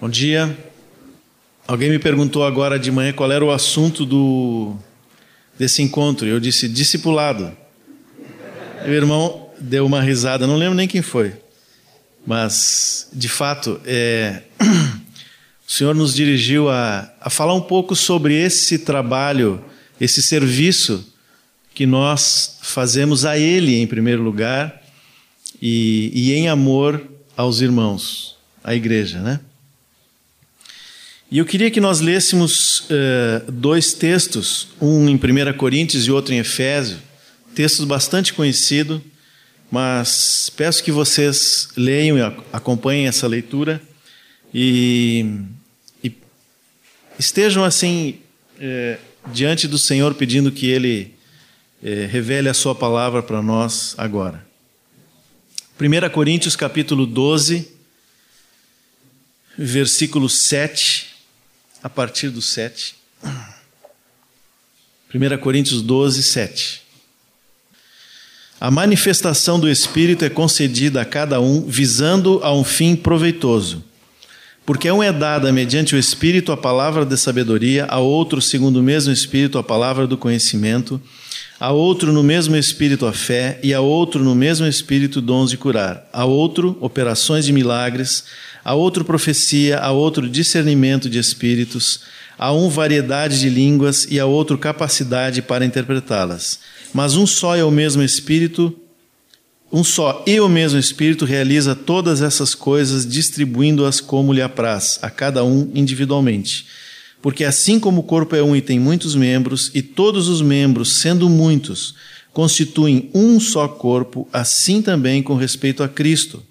Bom dia. Alguém me perguntou agora de manhã qual era o assunto do desse encontro. Eu disse discipulado. Meu irmão deu uma risada, não lembro nem quem foi, mas de fato é, o Senhor nos dirigiu a, a falar um pouco sobre esse trabalho, esse serviço que nós fazemos a Ele em primeiro lugar e, e em amor aos irmãos, à igreja, né? E eu queria que nós lêssemos uh, dois textos, um em 1 Coríntios e outro em Efésio, textos bastante conhecidos, mas peço que vocês leiam e acompanhem essa leitura e, e estejam assim uh, diante do Senhor pedindo que Ele uh, revele a Sua palavra para nós agora. 1 Coríntios capítulo 12, versículo 7 a partir do 7. 1 Coríntios 12, 7. A manifestação do Espírito é concedida a cada um visando a um fim proveitoso. Porque a um é dada mediante o Espírito a palavra da sabedoria, a outro, segundo o mesmo Espírito, a palavra do conhecimento, a outro no mesmo Espírito a fé, e a outro no mesmo Espírito dons de curar, a outro operações de milagres, a outro profecia, a outro discernimento de espíritos, a um variedade de línguas. E a outro capacidade para interpretá-las. Mas um só é o mesmo Espírito, um só e o mesmo Espírito realiza todas essas coisas, distribuindo-as como lhe apraz, a cada um individualmente. Porque assim como o corpo é um e tem muitos membros, e todos os membros, sendo muitos, constituem um só corpo, assim também com respeito a Cristo.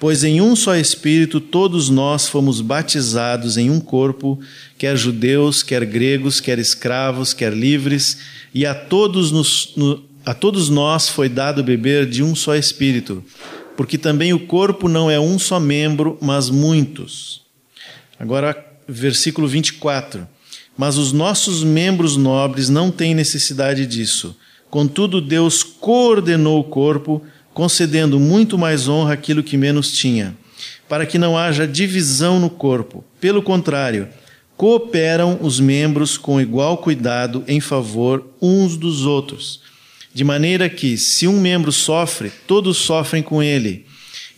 Pois em um só Espírito todos nós fomos batizados em um corpo, quer judeus, quer gregos, quer escravos, quer livres, e a todos, nos, no, a todos nós foi dado beber de um só Espírito, porque também o corpo não é um só membro, mas muitos. Agora, versículo 24. Mas os nossos membros nobres não têm necessidade disso. Contudo, Deus coordenou o corpo concedendo muito mais honra àquilo que menos tinha, para que não haja divisão no corpo. Pelo contrário, cooperam os membros com igual cuidado em favor uns dos outros, de maneira que, se um membro sofre, todos sofrem com ele,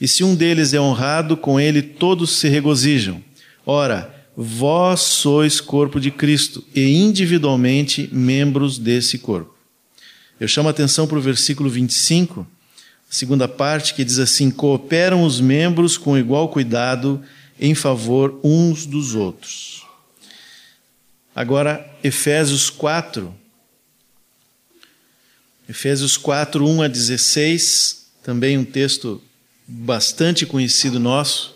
e se um deles é honrado, com ele todos se regozijam. Ora, vós sois corpo de Cristo e individualmente membros desse corpo. Eu chamo a atenção para o versículo 25 segunda parte, que diz assim: cooperam os membros com igual cuidado em favor uns dos outros. Agora, Efésios 4. Efésios 4, 1 a 16, também um texto bastante conhecido nosso.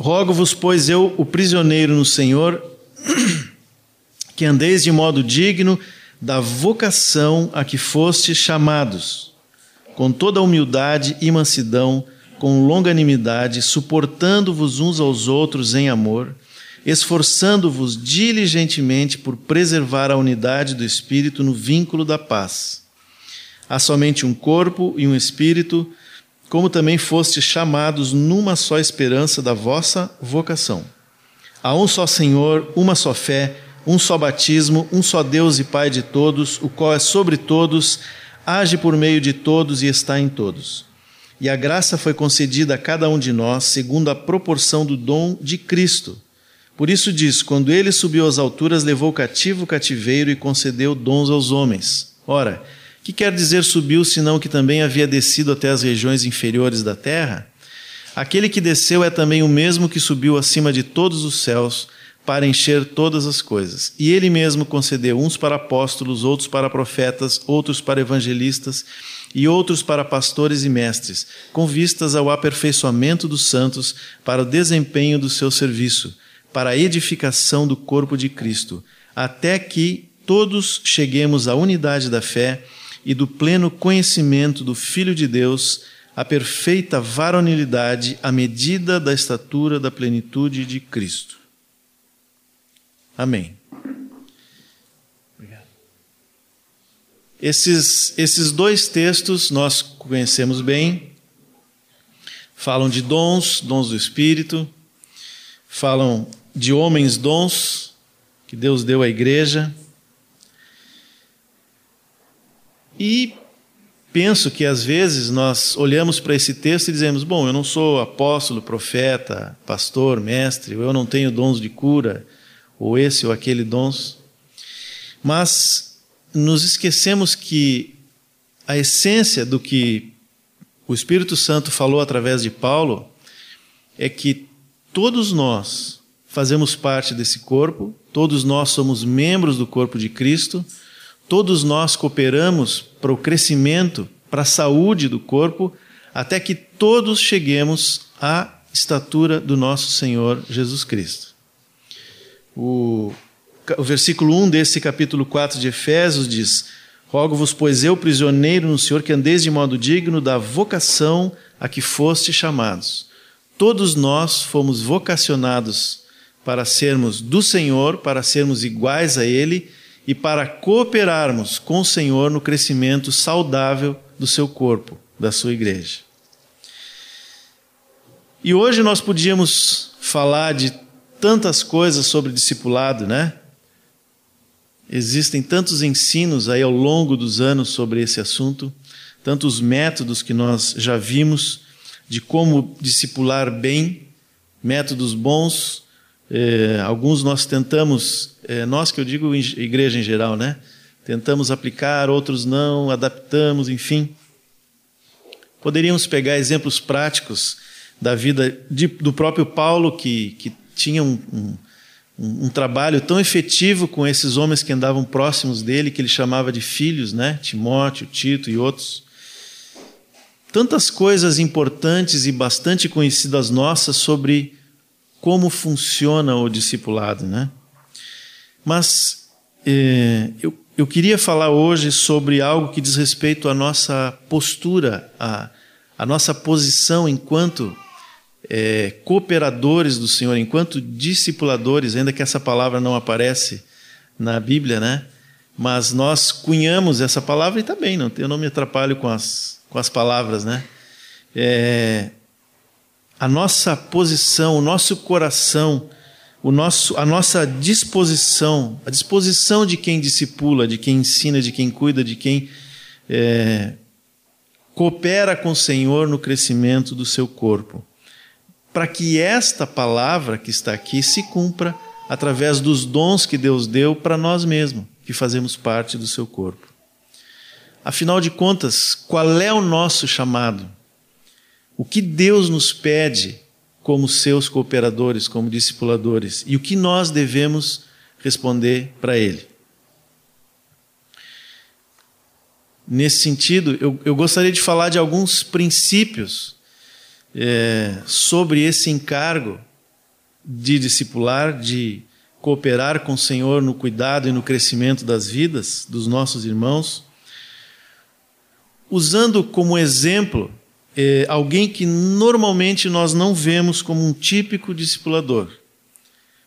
Rogo-vos, pois eu, o prisioneiro no Senhor, que andeis de modo digno da vocação a que fostes chamados, com toda humildade e mansidão, com longanimidade, suportando-vos uns aos outros em amor, esforçando-vos diligentemente por preservar a unidade do Espírito no vínculo da paz. Há somente um corpo e um Espírito, como também fostes chamados numa só esperança da vossa vocação. Há um só Senhor, uma só fé, um só batismo, um só Deus e Pai de todos, o qual é sobre todos, age por meio de todos e está em todos. E a graça foi concedida a cada um de nós segundo a proporção do dom de Cristo. Por isso diz: quando ele subiu às alturas, levou cativo o cativeiro e concedeu dons aos homens. Ora, que quer dizer subiu, senão que também havia descido até as regiões inferiores da terra? Aquele que desceu é também o mesmo que subiu acima de todos os céus para encher todas as coisas. E ele mesmo concedeu uns para apóstolos, outros para profetas, outros para evangelistas e outros para pastores e mestres, com vistas ao aperfeiçoamento dos santos, para o desempenho do seu serviço, para a edificação do corpo de Cristo, até que todos cheguemos à unidade da fé e do pleno conhecimento do Filho de Deus, a perfeita varonilidade à medida da estatura da plenitude de Cristo. Amém. Obrigado. Esses, esses dois textos nós conhecemos bem, falam de dons, dons do Espírito, falam de homens dons que Deus deu à igreja. E penso que às vezes nós olhamos para esse texto e dizemos: bom, eu não sou apóstolo, profeta, pastor, mestre, ou eu não tenho dons de cura, ou esse ou aquele dons. Mas nos esquecemos que a essência do que o Espírito Santo falou através de Paulo é que todos nós fazemos parte desse corpo, todos nós somos membros do corpo de Cristo Todos nós cooperamos para o crescimento, para a saúde do corpo, até que todos cheguemos à estatura do nosso Senhor Jesus Cristo. O, o versículo 1 desse capítulo 4 de Efésios diz: Rogo-vos, pois eu, prisioneiro no Senhor, que andeis de modo digno da vocação a que foste chamados. Todos nós fomos vocacionados para sermos do Senhor, para sermos iguais a Ele e para cooperarmos com o Senhor no crescimento saudável do seu corpo, da sua igreja. E hoje nós podíamos falar de tantas coisas sobre discipulado, né? Existem tantos ensinos aí ao longo dos anos sobre esse assunto, tantos métodos que nós já vimos de como discipular bem, métodos bons, é, alguns nós tentamos, é, nós que eu digo igreja em geral, né? Tentamos aplicar, outros não, adaptamos, enfim. Poderíamos pegar exemplos práticos da vida de, do próprio Paulo, que, que tinha um, um, um, trabalho tão efetivo com esses homens que andavam próximos dele, que ele chamava de filhos, né? Timóteo, Tito e outros. Tantas coisas importantes e bastante conhecidas nossas sobre como funciona o discipulado, né? Mas eh, eu, eu queria falar hoje sobre algo que diz respeito à nossa postura, à, à nossa posição enquanto eh, cooperadores do Senhor, enquanto discipuladores, ainda que essa palavra não aparece na Bíblia, né? Mas nós cunhamos essa palavra e também, tá não, eu não me atrapalho com as, com as palavras, né? É, a nossa posição, o nosso coração, o nosso, a nossa disposição, a disposição de quem discipula, de quem ensina, de quem cuida, de quem é, coopera com o Senhor no crescimento do seu corpo. Para que esta palavra que está aqui se cumpra através dos dons que Deus deu para nós mesmos, que fazemos parte do seu corpo. Afinal de contas, qual é o nosso chamado? O que Deus nos pede como seus cooperadores, como discipuladores, e o que nós devemos responder para Ele. Nesse sentido, eu, eu, gostaria de falar de alguns princípios é, sobre esse encargo de discipular, de cooperar com o Senhor no cuidado e no crescimento das vidas dos nossos irmãos, usando como exemplo é, alguém que normalmente nós não vemos como um típico discipulador,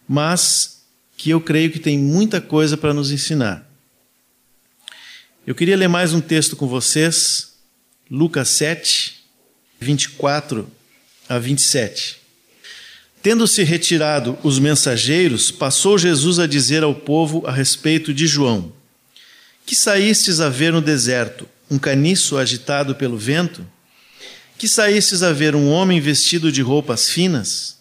mas que eu creio que tem muita coisa para nos ensinar. Eu queria ler mais um texto com vocês, Lucas 7, 24 a 27. Tendo-se retirado os mensageiros, passou Jesus a dizer ao povo a respeito de João: Que saístes a ver no deserto? Um caniço agitado pelo vento? Que saístes a ver um homem vestido de roupas finas?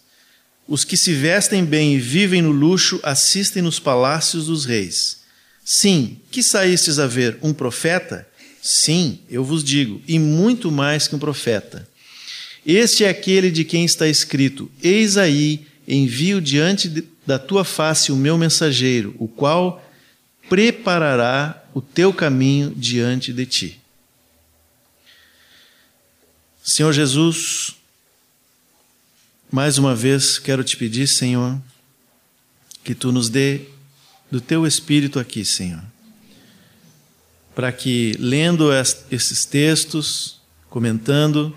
Os que se vestem bem e vivem no luxo assistem nos palácios dos reis. Sim, que saístes a ver um profeta? Sim, eu vos digo, e muito mais que um profeta. Este é aquele de quem está escrito: Eis aí, envio diante da tua face o meu mensageiro, o qual preparará o teu caminho diante de ti. Senhor Jesus, mais uma vez quero te pedir, Senhor, que tu nos dê do teu espírito aqui, Senhor, para que lendo esses textos, comentando,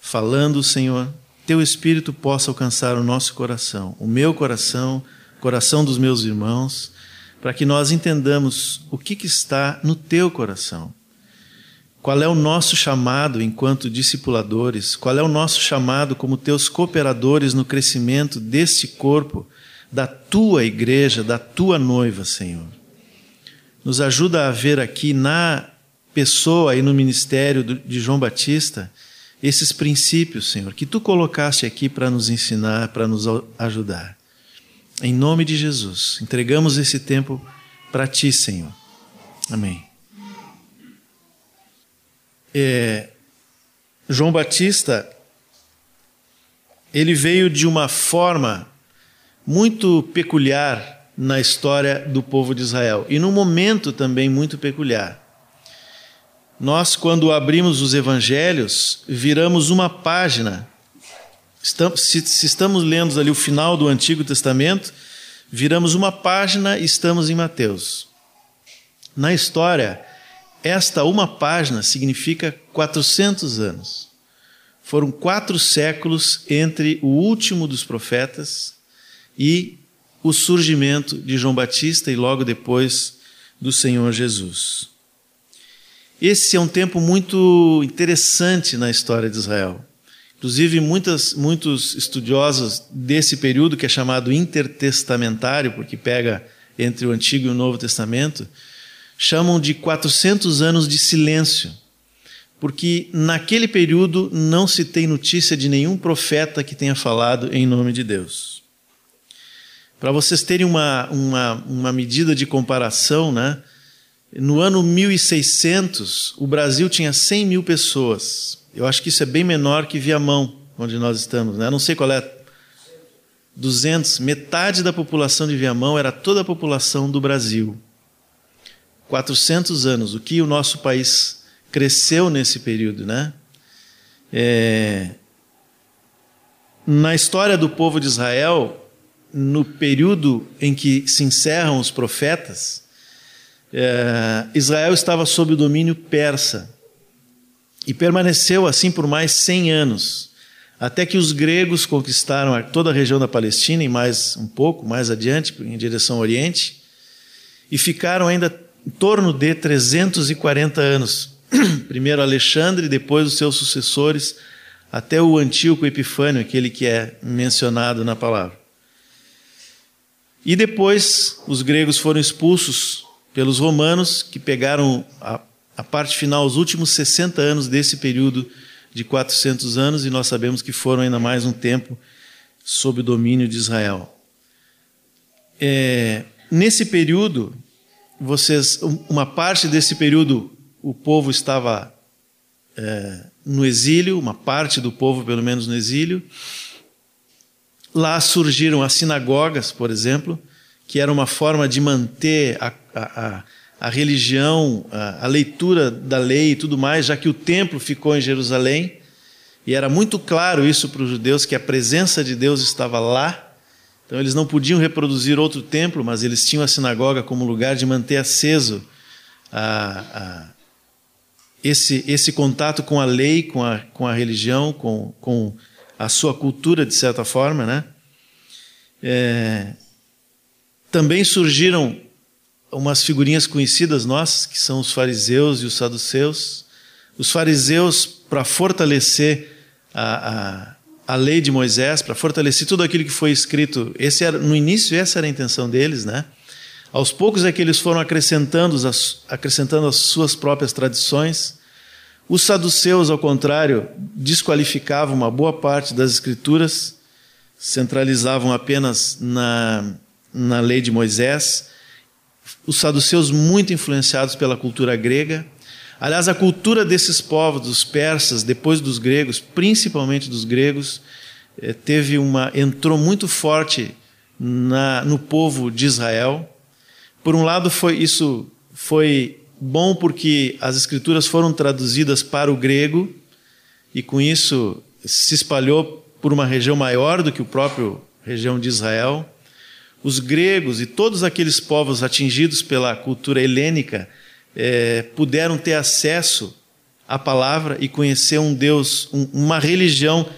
falando, Senhor, teu espírito possa alcançar o nosso coração, o meu coração, o coração dos meus irmãos, para que nós entendamos o que, que está no teu coração qual é o nosso chamado enquanto discipuladores, qual é o nosso chamado como teus cooperadores no crescimento deste corpo, da tua igreja, da tua noiva, Senhor. Nos ajuda a ver aqui na pessoa e no ministério de João Batista esses princípios, Senhor, que tu colocaste aqui para nos ensinar, para nos ajudar. Em nome de Jesus, entregamos esse tempo para ti, Senhor. Amém. É, João Batista, ele veio de uma forma muito peculiar na história do povo de Israel e num momento também muito peculiar. Nós, quando abrimos os evangelhos, viramos uma página. se, se estamos lendo ali o final do Antigo Testamento, viramos uma página e estamos em Mateus. Na história, esta uma página significa 400 anos. Foram quatro séculos entre o último dos profetas e o surgimento de João Batista e logo depois do Senhor Jesus. Esse é um tempo muito interessante na história de Israel. Inclusive, muitas, muitos estudiosos desse período, que é chamado intertestamentário, porque pega entre o Antigo e o Novo Testamento, chamam de 400 anos de silêncio, porque naquele período não se tem notícia de nenhum profeta que tenha falado em nome de Deus. Para vocês terem uma, uma, uma medida de comparação, né? No ano 1600, o Brasil tinha 100 mil pessoas. Eu acho que isso é bem menor que Viamão, onde nós estamos. Né? Não sei qual é. 200, metade da população de Viamão era toda a população do Brasil. 400 anos, o que o nosso país cresceu nesse período, né? É... Na história do povo de Israel, no período em que se encerram os profetas, é, Israel estava sob o domínio persa e permaneceu assim por mais 100 anos, até que os gregos conquistaram toda a região da Palestina e mais um pouco, mais adiante, em direção ao Oriente, e ficaram ainda em torno de 340 anos. Primeiro Alexandre, depois os seus sucessores, até o Antíoco Epifânio, aquele que é mencionado na palavra. E depois os gregos foram expulsos pelos romanos, que pegaram a, a parte final, os últimos 60 anos desse período de 400 anos, e nós sabemos que foram ainda mais um tempo sob o domínio de Israel. É, nesse período, vocês, uma parte desse período, o povo estava é, no exílio, uma parte do povo, pelo menos, no exílio. Lá surgiram as sinagogas, por exemplo, que era uma forma de manter a, a, a religião, a, a, leitura da lei e tudo mais, já que o templo ficou em Jerusalém. E era muito claro isso para os judeus, que a presença de Deus estava lá. Então eles não podiam reproduzir outro templo, mas eles tinham a sinagoga como lugar de manter aceso a, esse, esse contato com a lei, com a, com a religião, com, com a sua cultura, de certa forma, né? É, também surgiram umas figurinhas conhecidas nossas, que são os fariseus e os saduceus. Os fariseus, para fortalecer a, a, a, lei de Moisés, para fortalecer tudo aquilo que foi escrito, esse era, no início essa era a intenção deles, né? Aos poucos é que eles foram acrescentando as, acrescentando as suas próprias tradições. Os saduceus, ao contrário, desqualificavam uma boa parte das escrituras, centralizavam apenas na, na lei de Moisés, os saduceus muito influenciados pela cultura grega. Aliás, a cultura desses povos, dos persas, depois dos gregos, principalmente dos gregos, eh, teve uma entrou muito forte na, no povo de Israel. Por um lado, foi isso foi bom porque as escrituras foram traduzidas para o grego e com isso se espalhou por uma região maior do que o próprio região de Israel os gregos e todos aqueles povos atingidos pela cultura helênica é, puderam ter acesso à palavra e conhecer um Deus, um, uma religião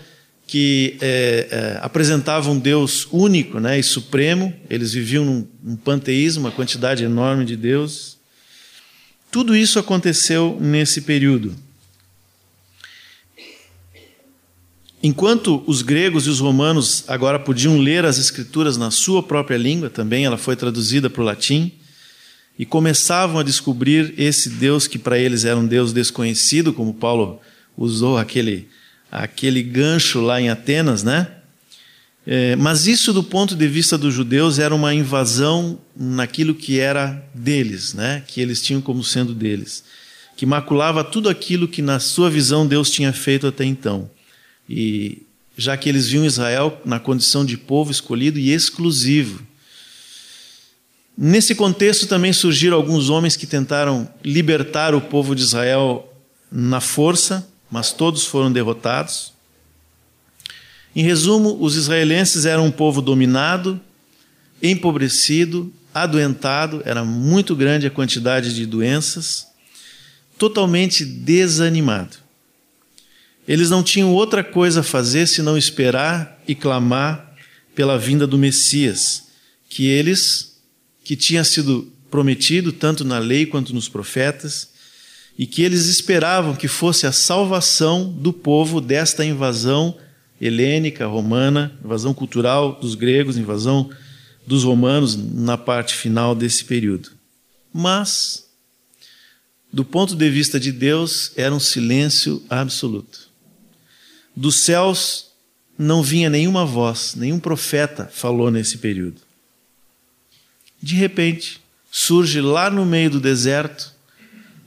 que é, é, apresentava um Deus único né, e supremo. Eles viviam num, num panteísmo, uma quantidade enorme de deuses. Tudo isso aconteceu nesse período. Enquanto os gregos e os romanos agora podiam ler as escrituras na sua própria língua, também ela foi traduzida para o latim, e começavam a descobrir esse Deus que para eles era um Deus desconhecido, como Paulo usou aquele, aquele gancho lá em Atenas, né? É, mas isso, do ponto de vista dos judeus, era uma invasão naquilo que era deles, né? que eles tinham como sendo deles, que maculava tudo aquilo que, na sua visão, Deus tinha feito até então. E já que eles viam Israel na condição de povo escolhido e exclusivo. Nesse contexto também surgiram alguns homens que tentaram libertar o povo de Israel na força, mas todos foram derrotados. Em resumo, os israelenses eram um povo dominado, empobrecido, adoentado, era muito grande a quantidade de doenças, totalmente desanimado. Eles não tinham outra coisa a fazer senão esperar e clamar pela vinda do Messias, que eles, que tinha sido prometido tanto na lei quanto nos profetas, e que eles esperavam que fosse a salvação do povo desta invasão helênica, romana, invasão cultural dos gregos, invasão dos romanos na parte final desse período. Mas, do ponto de vista de Deus, era um silêncio absoluto. Dos céus não vinha nenhuma voz, nenhum profeta falou nesse período. De repente, surge lá no meio do deserto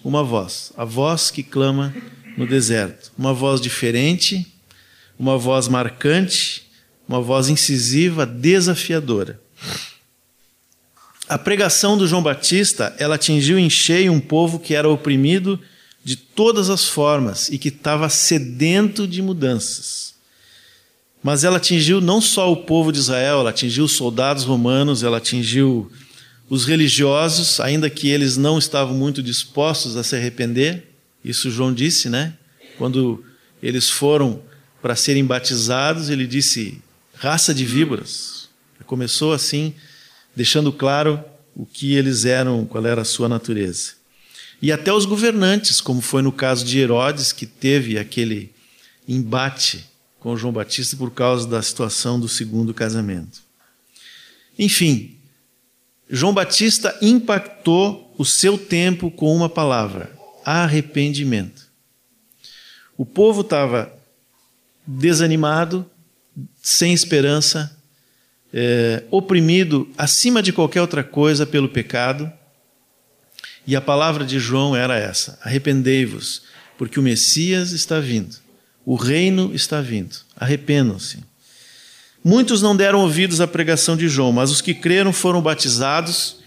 uma voz, a voz que clama no deserto, uma voz diferente uma voz marcante, uma voz incisiva, desafiadora. A pregação do João Batista, ela atingiu em cheio um povo que era oprimido de todas as formas e que estava sedento de mudanças. Mas ela atingiu não só o povo de Israel, ela atingiu os soldados romanos, ela atingiu os religiosos, ainda que eles não estavam muito dispostos a se arrepender. Isso João disse, né? Quando eles foram para serem batizados, ele disse: raça de víboras. Começou assim, deixando claro o que eles eram, qual era a sua natureza. E até os governantes, como foi no caso de Herodes, que teve aquele embate com João Batista por causa da situação do segundo casamento. Enfim, João Batista impactou o seu tempo com uma palavra: arrependimento. O povo estava desanimado, sem esperança, é, oprimido acima de qualquer outra coisa pelo pecado. E a palavra de João era essa: arrependei-vos, porque o Messias está vindo, o reino está vindo. Arrependam-se. Muitos não deram ouvidos à pregação de João, mas os que creram foram batizados,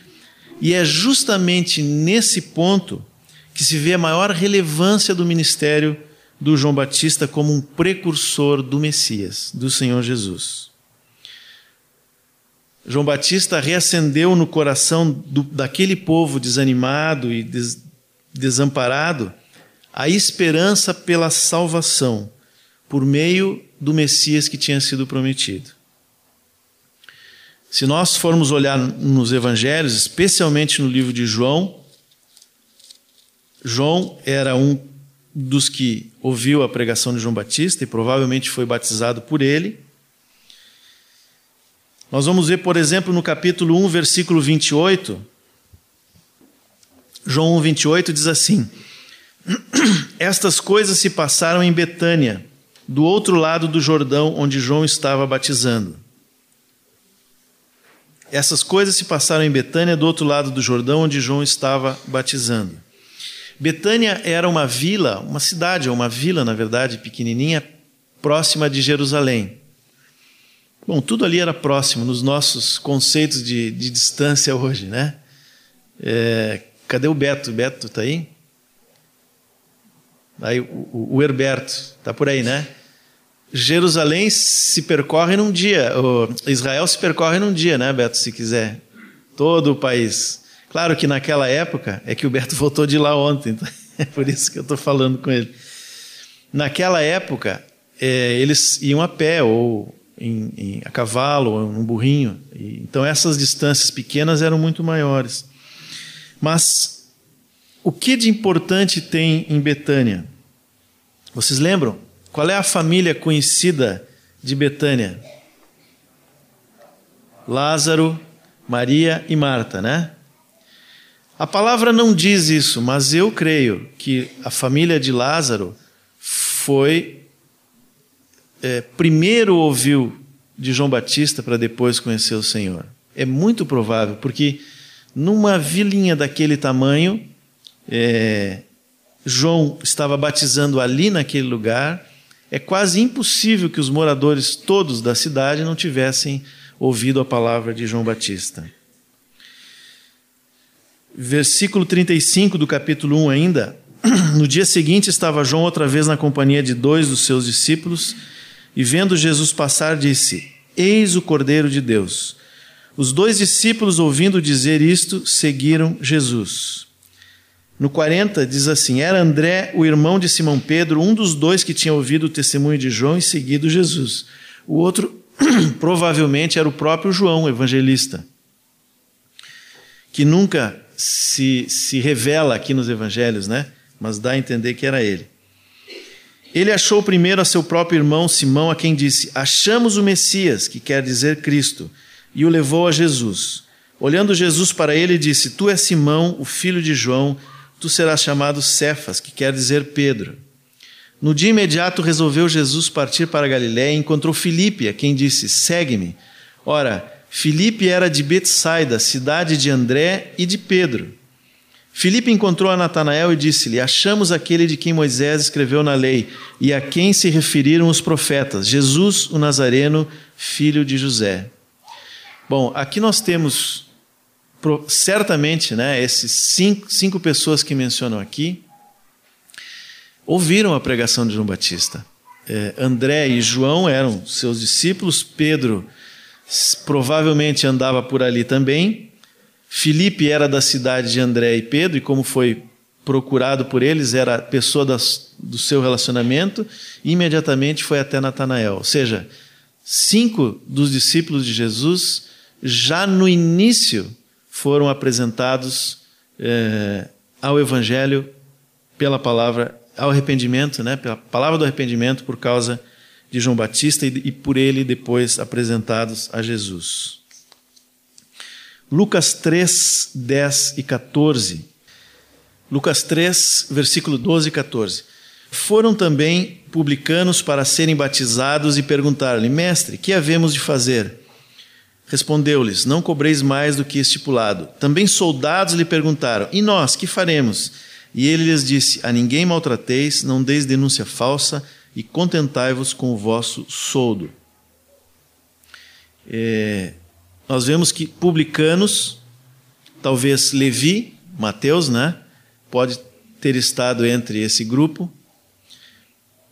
e é justamente nesse ponto que se vê a maior relevância do ministério do João Batista como um precursor do Messias, do Senhor Jesus. João Batista reacendeu no coração do, daquele povo desanimado e des, desamparado a esperança pela salvação por meio do Messias que tinha sido prometido. Se nós formos olhar nos evangelhos, especialmente no livro de João, João era um dos que ouviu a pregação de João Batista e provavelmente foi batizado por ele. Nós vamos ver, por exemplo, no capítulo 1, versículo 28. João 1, 28 diz assim: Estas coisas se passaram em Betânia, do outro lado do Jordão, onde João estava batizando. Essas coisas se passaram em Betânia, do outro lado do Jordão, onde João estava batizando. Betânia era uma vila, uma cidade, uma vila, na verdade, pequenininha, próxima de Jerusalém. Bom, tudo ali era próximo nos nossos conceitos de, de distância hoje, né? É, cadê o Beto? Beto está aí? Aí o, o Herberto está por aí, né? Jerusalém se percorre num dia, Israel se percorre num dia, né, Beto? Se quiser, todo o país. Claro que naquela época, é que o Beto voltou de lá ontem, então é por isso que eu estou falando com ele. Naquela época, é, eles iam a pé ou em, em, a cavalo ou num burrinho. E, então essas distâncias pequenas eram muito maiores. Mas o que de importante tem em Betânia? Vocês lembram? Qual é a família conhecida de Betânia? Lázaro, Maria e Marta, né? A palavra não diz isso, mas eu creio que a família de Lázaro foi é, primeiro ouviu de João Batista para depois conhecer o Senhor. É muito provável, porque numa vilinha daquele tamanho, é, João estava batizando ali naquele lugar. É quase impossível que os moradores todos da cidade não tivessem ouvido a palavra de João Batista. Versículo 35 do capítulo 1 ainda. No dia seguinte estava João outra vez na companhia de dois dos seus discípulos e vendo Jesus passar disse: Eis o Cordeiro de Deus. Os dois discípulos, ouvindo dizer isto, seguiram Jesus. No 40 diz assim: Era André, o irmão de Simão Pedro, um dos dois que tinha ouvido o testemunho de João e seguido Jesus. O outro provavelmente era o próprio João, evangelista, que nunca se, se revela aqui nos evangelhos, né? Mas dá a entender que era ele. Ele achou primeiro a seu próprio irmão Simão, a quem disse: Achamos o Messias, que quer dizer Cristo, e o levou a Jesus. Olhando Jesus para ele, disse: Tu és Simão, o filho de João, tu serás chamado Cefas, que quer dizer Pedro. No dia imediato resolveu Jesus partir para Galiléia e encontrou Filipe, a quem disse: Segue-me. Ora, Filipe era de Betsaida, cidade de André e de Pedro. Filipe encontrou a Natanael e disse-lhe: Achamos aquele de quem Moisés escreveu na lei e a quem se referiram os profetas, Jesus o Nazareno, filho de José. Bom, aqui nós temos certamente, né, esses cinco, cinco pessoas que mencionam aqui ouviram a pregação de João Batista. É, André e João eram seus discípulos, Pedro provavelmente andava por ali também. Filipe era da cidade de André e Pedro, e como foi procurado por eles, era pessoa das, do seu relacionamento, e imediatamente foi até Natanael. Ou seja, cinco dos discípulos de Jesus, já no início, foram apresentados é, ao Evangelho pela palavra, ao arrependimento, né, pela palavra do arrependimento por causa de João Batista e, e por ele depois apresentados a Jesus. Lucas 3, 10 e 14. Lucas 3, versículo 12 e 14. Foram também publicanos para serem batizados e perguntaram-lhe: Mestre, que havemos de fazer? Respondeu-lhes: Não cobreis mais do que estipulado. Também soldados lhe perguntaram: E nós, que faremos? E ele lhes disse: A ninguém maltrateis, não deis denúncia falsa e contentai-vos com o vosso soldo. É, nós vemos que publicanos, talvez Levi, Mateus, né? Pode ter estado entre esse grupo.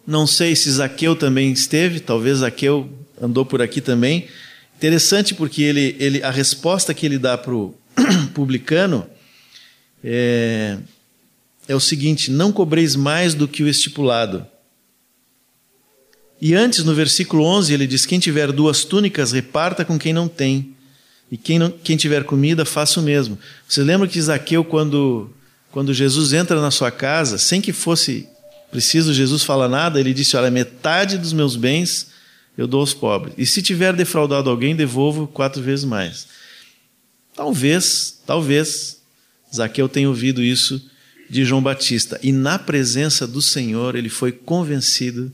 Não sei se Zaqueu também esteve, talvez Zaqueu andou por aqui também. Interessante porque ele, ele, a resposta que ele dá para o publicano é, é o seguinte: não cobreis mais do que o estipulado. E antes, no versículo 11, ele diz: Quem tiver duas túnicas, reparta com quem não tem. E quem, não, quem tiver comida, faça o mesmo. Você lembra que Zaqueu, quando, quando Jesus entra na sua casa, sem que fosse preciso Jesus falar nada, ele disse: Olha, metade dos meus bens eu dou aos pobres. E se tiver defraudado alguém, devolvo quatro vezes mais. Talvez, talvez, Zaqueu tenha ouvido isso de João Batista. E na presença do Senhor, ele foi convencido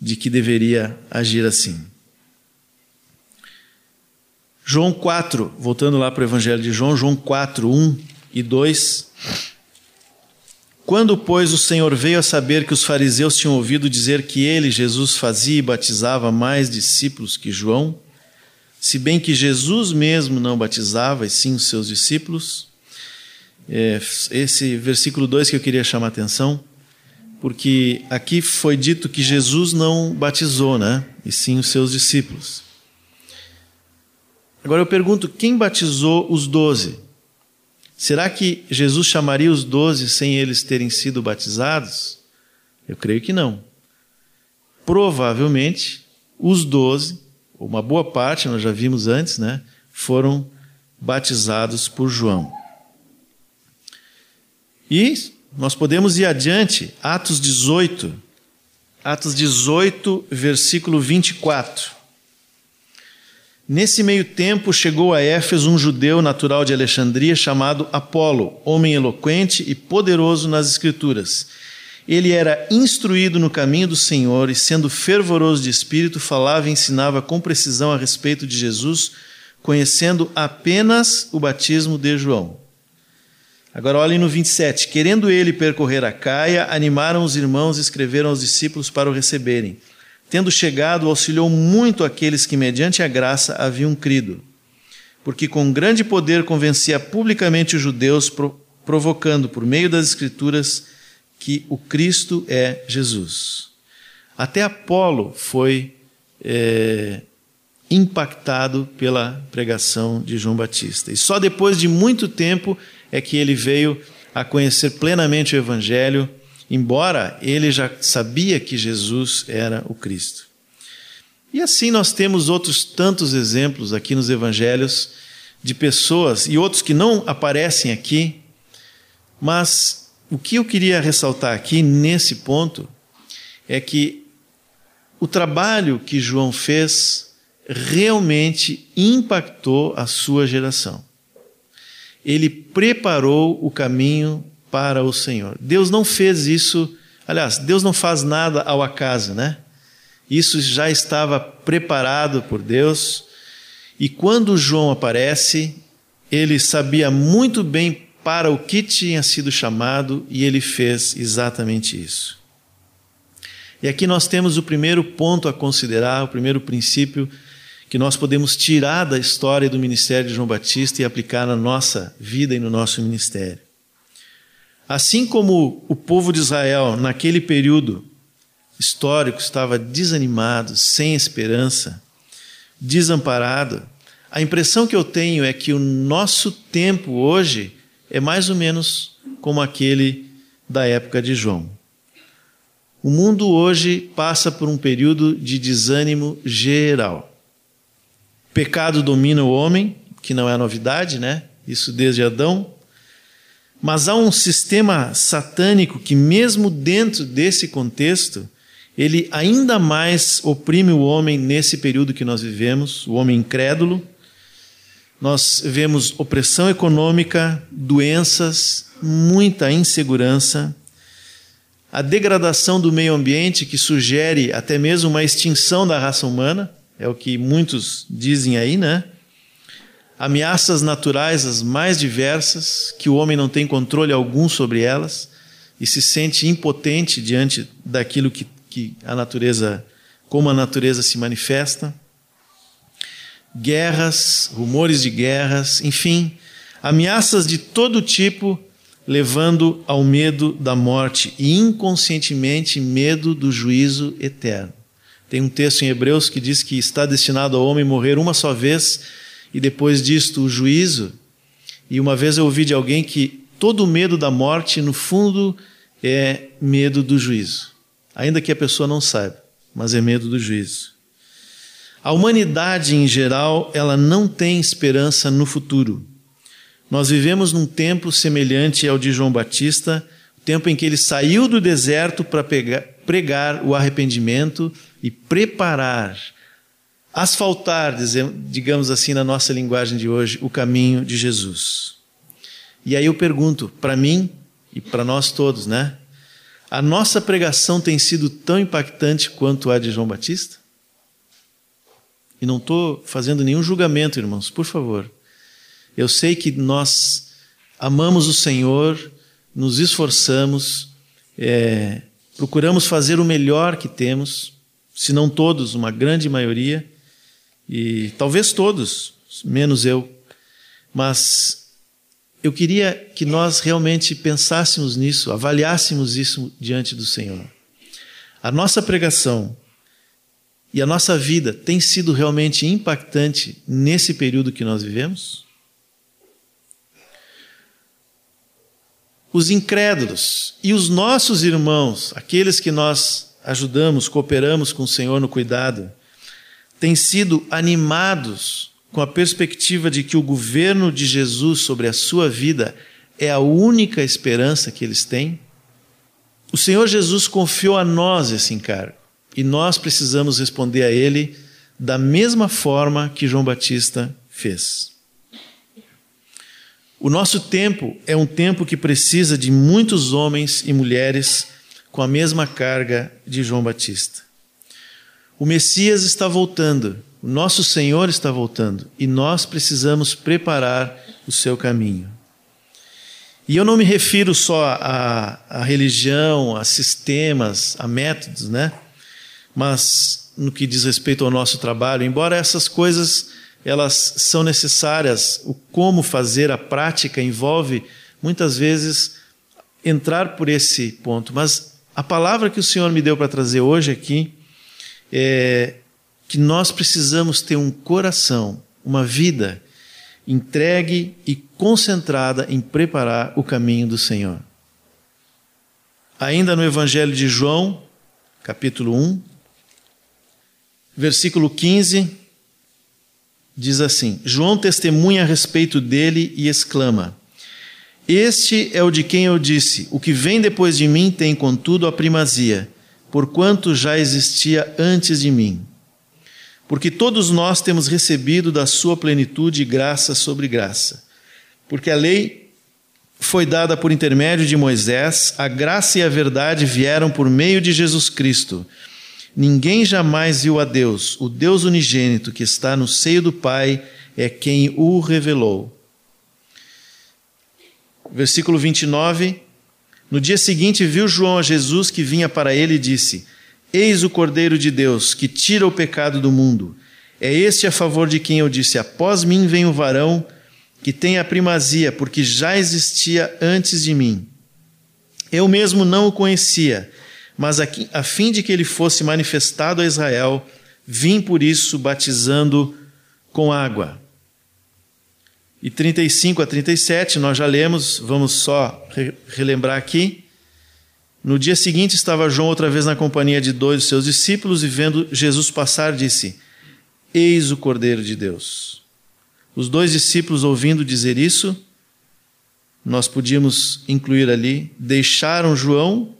de que deveria agir assim. João 4, voltando lá para o Evangelho de João, João 4, 1 e 2. Quando, pois, o Senhor veio a saber que os fariseus tinham ouvido dizer que ele, Jesus, fazia e batizava mais discípulos que João, se bem que Jesus mesmo não batizava, e sim os seus discípulos, é, esse versículo 2 que eu queria chamar a atenção, porque aqui foi dito que Jesus não batizou, né? E sim os seus discípulos. Agora eu pergunto: quem batizou os doze? Será que Jesus chamaria os doze sem eles terem sido batizados? Eu creio que não. Provavelmente, os doze, uma boa parte, nós já vimos antes, né, foram batizados por João. E nós podemos ir adiante, Atos 18. Atos 18, versículo 24. Nesse meio tempo chegou a Éfeso um judeu natural de Alexandria chamado Apolo, homem eloquente e poderoso nas Escrituras. Ele era instruído no caminho do Senhor e, sendo fervoroso de espírito, falava e ensinava com precisão a respeito de Jesus, conhecendo apenas o batismo de João. Agora olhem no 27. Querendo ele percorrer a Caia, animaram os irmãos e escreveram aos discípulos para o receberem. Tendo chegado, auxiliou muito aqueles que, mediante a graça, haviam crido, porque com grande poder convencia publicamente os judeus, provocando por meio das Escrituras que o Cristo é Jesus. Até Apolo foi é, impactado pela pregação de João Batista. E só depois de muito tempo é que ele veio a conhecer plenamente o Evangelho embora ele já sabia que Jesus era o Cristo. E assim nós temos outros tantos exemplos aqui nos evangelhos de pessoas e outros que não aparecem aqui, mas o que eu queria ressaltar aqui nesse ponto é que o trabalho que João fez realmente impactou a sua geração. Ele preparou o caminho para o Senhor. Deus não fez isso, aliás, Deus não faz nada ao acaso, né? Isso já estava preparado por Deus. E quando João aparece, ele sabia muito bem para o que tinha sido chamado e ele fez exatamente isso. E aqui nós temos o primeiro ponto a considerar, o primeiro princípio que nós podemos tirar da história do ministério de João Batista e aplicar na nossa vida e no nosso ministério. Assim como o povo de Israel, naquele período histórico, estava desanimado, sem esperança, desamparado, a impressão que eu tenho é que o nosso tempo hoje é mais ou menos como aquele da época de João. O mundo hoje passa por um período de desânimo geral. Pecado domina o homem, que não é novidade, né? Isso desde Adão. Mas há um sistema satânico que, mesmo dentro desse contexto, ele ainda mais oprime o homem nesse período que nós vivemos, o homem incrédulo. Nós vemos opressão econômica, doenças, muita insegurança, a degradação do meio ambiente, que sugere até mesmo uma extinção da raça humana, é o que muitos dizem aí, né? Ameaças naturais as mais diversas, que o homem não tem controle algum sobre elas e se sente impotente diante daquilo que, que a natureza, como a natureza se manifesta. Guerras, rumores de guerras, enfim, ameaças de todo tipo, levando ao medo da morte e inconscientemente medo do juízo eterno. Tem um texto em Hebreus que diz que está destinado ao homem morrer uma só vez e depois disto o juízo. E uma vez eu ouvi de alguém que todo medo da morte, no fundo, é medo do juízo. Ainda que a pessoa não saiba, mas é medo do juízo. A humanidade em geral, ela não tem esperança no futuro. Nós vivemos num tempo semelhante ao de João Batista, o tempo em que ele saiu do deserto para pregar o arrependimento e preparar asfaltar, digamos assim, na nossa linguagem de hoje, o caminho de Jesus. E aí eu pergunto, para mim e para nós todos, né? A nossa pregação tem sido tão impactante quanto a de João Batista? E não estou fazendo nenhum julgamento, irmãos, por favor. Eu sei que nós amamos o Senhor, nos esforçamos, é, procuramos fazer o melhor que temos, se não todos, uma grande maioria e talvez todos, menos eu. Mas eu queria que nós realmente pensássemos nisso, avaliássemos isso diante do Senhor. A nossa pregação e a nossa vida tem sido realmente impactante nesse período que nós vivemos? Os incrédulos e os nossos irmãos, aqueles que nós ajudamos, cooperamos com o Senhor no cuidado, têm sido animados com a perspectiva de que o governo de Jesus sobre a sua vida é a única esperança que eles têm? O Senhor Jesus confiou a nós esse encargo e nós precisamos responder a Ele da mesma forma que João Batista fez. O nosso tempo é um tempo que precisa de muitos homens e mulheres com a mesma carga de João Batista. O Messias está voltando, o nosso Senhor está voltando e nós precisamos preparar o seu caminho. E eu não me refiro só à, religião, a sistemas, a métodos, né? Mas no que diz respeito ao nosso trabalho, embora essas coisas elas são necessárias, o como fazer, a prática envolve muitas vezes entrar por esse ponto. Mas a palavra que o Senhor me deu para trazer hoje aqui é que nós precisamos ter um coração, uma vida entregue e concentrada em preparar o caminho do Senhor. Ainda no Evangelho de João, capítulo 1, versículo 15, diz assim: João testemunha a respeito dele e exclama: Este é o de quem eu disse: O que vem depois de mim tem, contudo, a primazia porquanto já existia antes de mim. Porque todos nós temos recebido da sua plenitude graça sobre graça. Porque a lei foi dada por intermédio de Moisés, a graça e a verdade vieram por meio de Jesus Cristo. Ninguém jamais viu a Deus, o Deus unigênito que está no seio do Pai é quem o revelou. Versículo 29 no dia seguinte, viu João a Jesus que vinha para ele e disse: Eis o Cordeiro de Deus, que tira o pecado do mundo. É este a favor de quem eu disse: Após mim vem o varão que tem a primazia, porque já existia antes de mim. Eu mesmo não o conhecia, mas a fim de que ele fosse manifestado a Israel, vim por isso batizando com água. E 35 a 37, nós já lemos, vamos só relembrar aqui. No dia seguinte estava João outra vez na companhia de dois de seus discípulos e vendo Jesus passar, disse: Eis o Cordeiro de Deus. Os dois discípulos, ouvindo dizer isso, nós podíamos incluir ali, deixaram João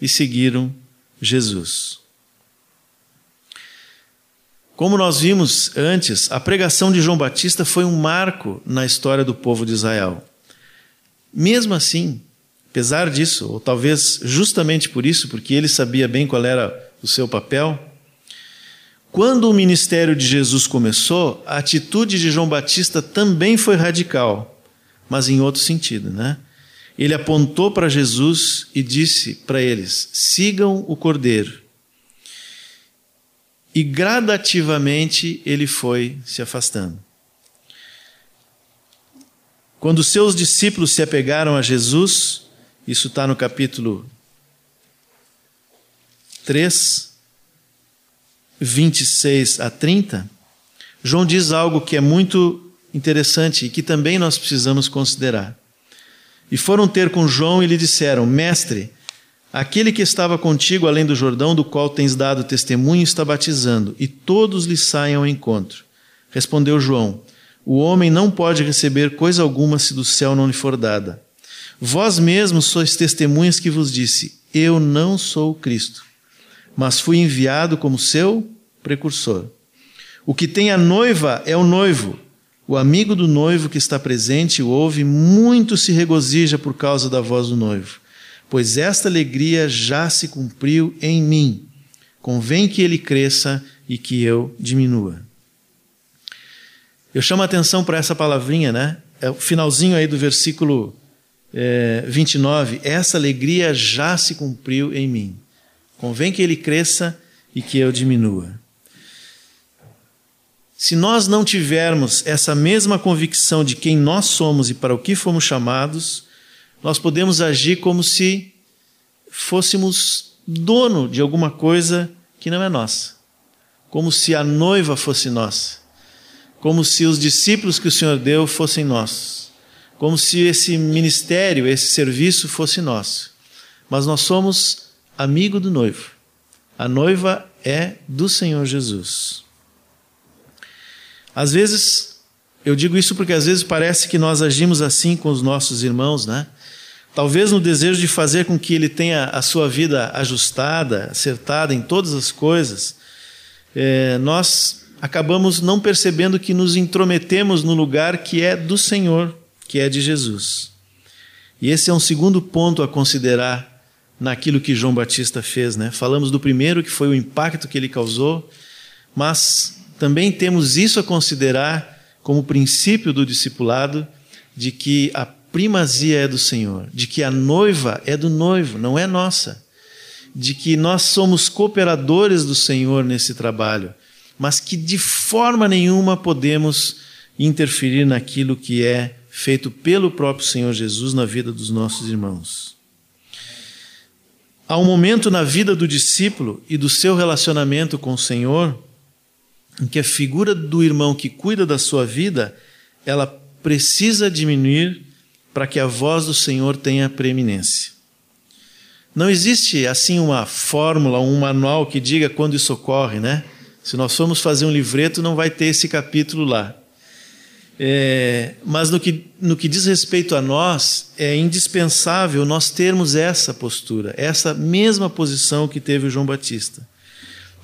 e seguiram Jesus. Como nós vimos antes, a pregação de João Batista foi um marco na história do povo de Israel. Mesmo assim, apesar disso, ou talvez justamente por isso, porque ele sabia bem qual era o seu papel, quando o ministério de Jesus começou, a atitude de João Batista também foi radical, mas em outro sentido, né? Ele apontou para Jesus e disse para eles: sigam o cordeiro e gradativamente ele foi se afastando. Quando seus discípulos se apegaram a Jesus, isso está no capítulo 3, 26 a 30, João diz algo que é muito interessante e que também nós precisamos considerar. E foram ter com João e lhe disseram: Mestre, Aquele que estava contigo além do Jordão, do qual tens dado testemunho, está batizando, e todos lhe saem ao encontro. Respondeu João: O homem não pode receber coisa alguma se do céu não lhe for dada. Vós mesmos sois testemunhas que vos disse: Eu não sou Cristo, mas fui enviado como seu precursor. O que tem a noiva é o noivo. O amigo do noivo que está presente o ouve, muito se regozija por causa da voz do noivo pois esta alegria já se cumpriu em mim. Convém que ele cresça e que eu diminua. Eu chamo a atenção para essa palavrinha, né? É o finalzinho aí do versículo é, 29. Essa alegria já se cumpriu em mim. Convém que ele cresça e que eu diminua. Se nós não tivermos essa mesma convicção de quem nós somos e para o que fomos chamados, nós podemos agir como se fôssemos dono de alguma coisa que não é nossa, como se a noiva fosse nossa, como se os discípulos que o Senhor deu fossem nossos, como se esse ministério, esse serviço fosse nosso. Mas nós somos amigo do noivo. A noiva é do Senhor Jesus. Às vezes eu digo isso porque às vezes parece que nós agimos assim com os nossos irmãos, né? Talvez no desejo de fazer com que ele tenha a sua vida ajustada, acertada em todas as coisas, é, nós acabamos não percebendo que nos intrometemos no lugar que é do Senhor, que é de Jesus. E esse é um segundo ponto a considerar naquilo que João Batista fez, né? Falamos do primeiro, que foi o impacto que ele causou, mas também temos isso a considerar como princípio do discipulado de que a primazia é do Senhor, de que a noiva é do noivo, não é nossa, de que nós somos cooperadores do Senhor nesse trabalho, mas que de forma nenhuma podemos interferir naquilo que é feito pelo próprio Senhor Jesus na vida dos nossos irmãos. Há um momento na vida do discípulo e do seu relacionamento com o Senhor em que a figura do irmão que cuida da sua vida, ela precisa diminuir para que a voz do Senhor tenha preeminência. Não existe assim uma fórmula, um manual que diga quando isso ocorre, né? Se nós formos fazer um livreto, não vai ter esse capítulo lá. É, mas no que, no que diz respeito a nós, é indispensável nós termos essa postura, essa mesma posição que teve o João Batista.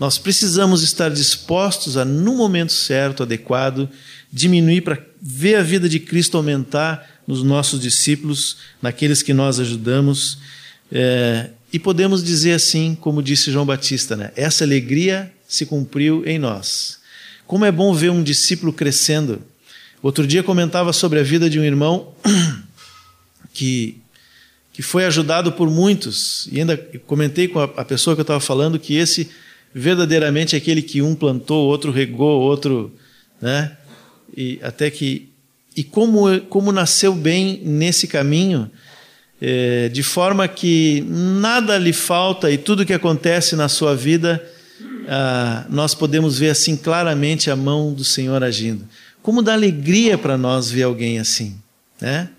Nós precisamos estar dispostos a, no momento certo, adequado, diminuir para ver a vida de Cristo aumentar nos nossos discípulos, naqueles que nós ajudamos. É, e podemos dizer assim, como disse João Batista, né? essa alegria se cumpriu em nós. Como é bom ver um discípulo crescendo. Outro dia comentava sobre a vida de um irmão que, que foi ajudado por muitos, e ainda comentei com a, a pessoa que eu estava falando que esse verdadeiramente é aquele que um plantou, outro regou, outro. Né? E até que e como, como nasceu bem nesse caminho, é, de forma que nada lhe falta e tudo que acontece na sua vida, ah, nós podemos ver assim claramente a mão do Senhor agindo. Como dá alegria para nós ver alguém assim, né?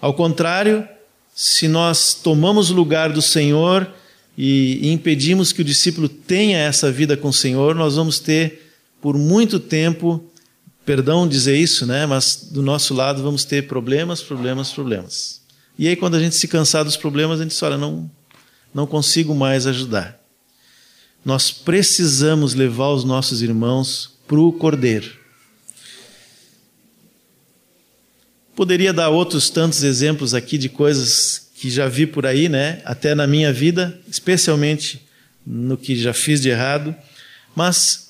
Ao contrário, se nós tomamos o lugar do Senhor e, impedimos que o discípulo tenha essa vida com o Senhor, nós vamos ter por muito tempo perdão dizer isso, né? Mas do nosso lado vamos ter problemas, problemas, problemas. E aí quando a gente se cansar dos problemas, a gente diz, olha, não, não consigo mais ajudar. Nós precisamos levar os nossos irmãos para o Cordeiro. Poderia dar outros tantos exemplos aqui de coisas que já vi por aí, né? Até na minha vida, especialmente no que já fiz de errado, mas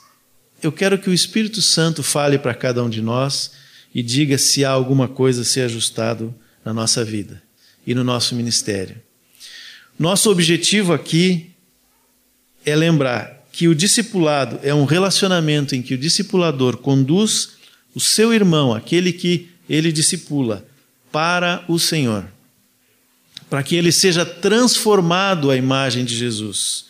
eu quero que o Espírito Santo fale para cada um de nós e diga se há alguma coisa a ser ajustado na nossa vida e no nosso ministério. Nosso objetivo aqui é lembrar que o discipulado é um relacionamento em que o discipulador conduz o seu irmão, aquele que ele discipula, para o Senhor, para que ele seja transformado à imagem de Jesus.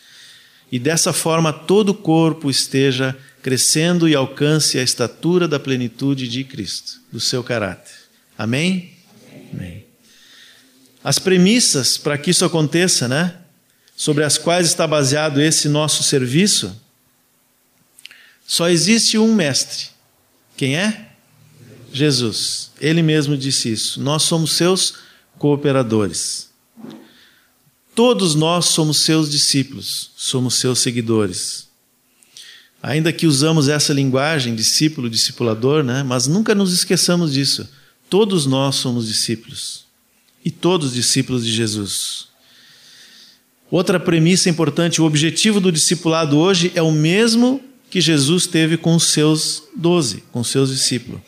E dessa forma todo o corpo esteja crescendo e alcance a estatura da plenitude de Cristo, do seu caráter. Amém? Amém. As premissas para que isso aconteça, né? Sobre as quais está baseado esse nosso serviço, só existe um mestre. Quem é? Jesus. Ele mesmo disse isso. Nós somos seus cooperadores. Todos nós somos seus discípulos, somos seus seguidores. Ainda que usamos essa linguagem, discípulo, discipulador, né? mas nunca nos esqueçamos disso. Todos nós somos discípulos. E todos discípulos de Jesus. Outra premissa importante: o objetivo do discipulado hoje é o mesmo que Jesus teve com os seus doze, com os seus discípulos.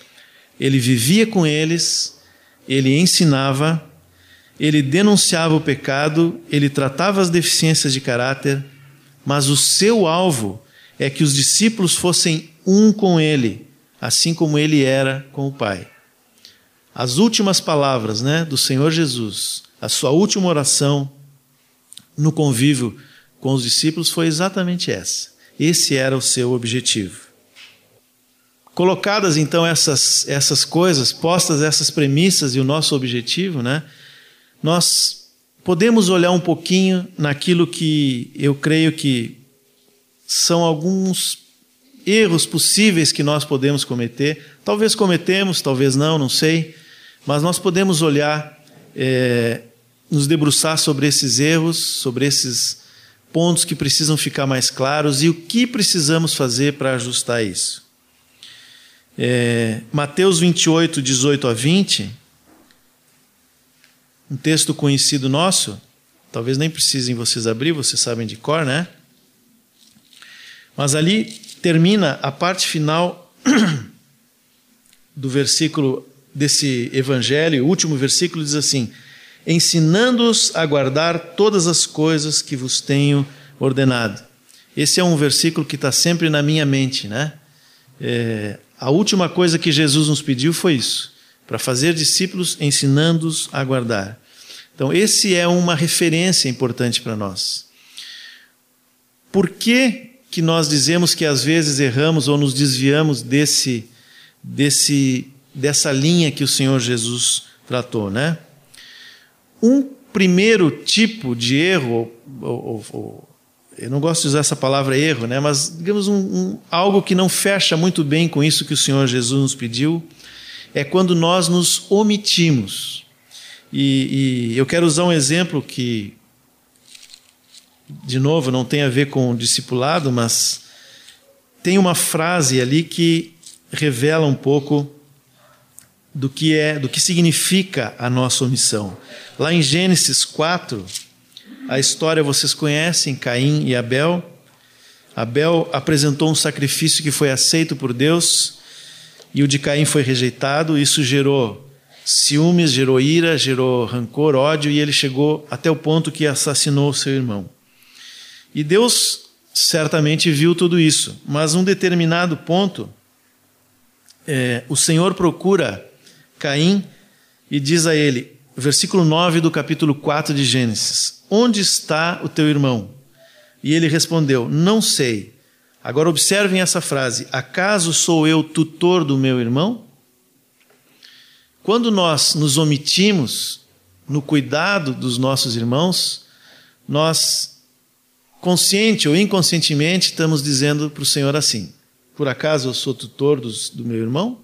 Ele vivia com eles, ele ensinava, ele denunciava o pecado, ele tratava as deficiências de caráter, mas o seu alvo é que os discípulos fossem um com ele, assim como ele era com o Pai. As últimas palavras né, do Senhor Jesus, a sua última oração no convívio com os discípulos foi exatamente essa. Esse era o seu objetivo. Colocadas então essas, essas coisas, postas essas premissas e o nosso objetivo, né, nós podemos olhar um pouquinho naquilo que eu creio que são alguns erros possíveis que nós podemos cometer. Talvez cometemos, talvez não, não sei. Mas nós podemos olhar, é, nos debruçar sobre esses erros, sobre esses pontos que precisam ficar mais claros e o que precisamos fazer para ajustar isso. É, Mateus 28, 18 a 20, um texto conhecido nosso, talvez nem precisem vocês abrir, vocês sabem de cor, né? Mas ali termina a parte final do versículo desse evangelho, o último versículo diz assim: ensinando-os a guardar todas as coisas que vos tenho ordenado. Esse é um versículo que está sempre na minha mente, né? É, a última coisa que Jesus nos pediu foi isso, para fazer discípulos, ensinando-os a guardar. Então, esse é uma referência importante para nós. Por que, que nós dizemos que às vezes erramos ou nos desviamos desse, desse, dessa linha que o Senhor Jesus tratou, né? Um primeiro tipo de erro, ou, ou, ou, eu não gosto de usar essa palavra erro, né? mas digamos um, um, algo que não fecha muito bem com isso que o Senhor Jesus nos pediu, é quando nós nos omitimos. E, e eu quero usar um exemplo que, de novo, não tem a ver com o discipulado, mas tem uma frase ali que revela um pouco do que é, do que significa a nossa omissão. Lá em Gênesis 4, a história vocês conhecem, Caim e Abel. Abel apresentou um sacrifício que foi aceito por Deus e o de Caim foi rejeitado. Isso gerou ciúmes, gerou ira, gerou rancor, ódio e ele chegou até o ponto que assassinou seu irmão. E Deus certamente viu tudo isso, mas um determinado ponto, é, o Senhor procura Caim e diz a ele, versículo 9 do capítulo 4 de Gênesis: Onde está o teu irmão? E ele respondeu: Não sei. Agora observem essa frase: Acaso sou eu tutor do meu irmão? Quando nós nos omitimos no cuidado dos nossos irmãos, nós, consciente ou inconscientemente, estamos dizendo para o Senhor assim: Por acaso eu sou tutor dos, do meu irmão?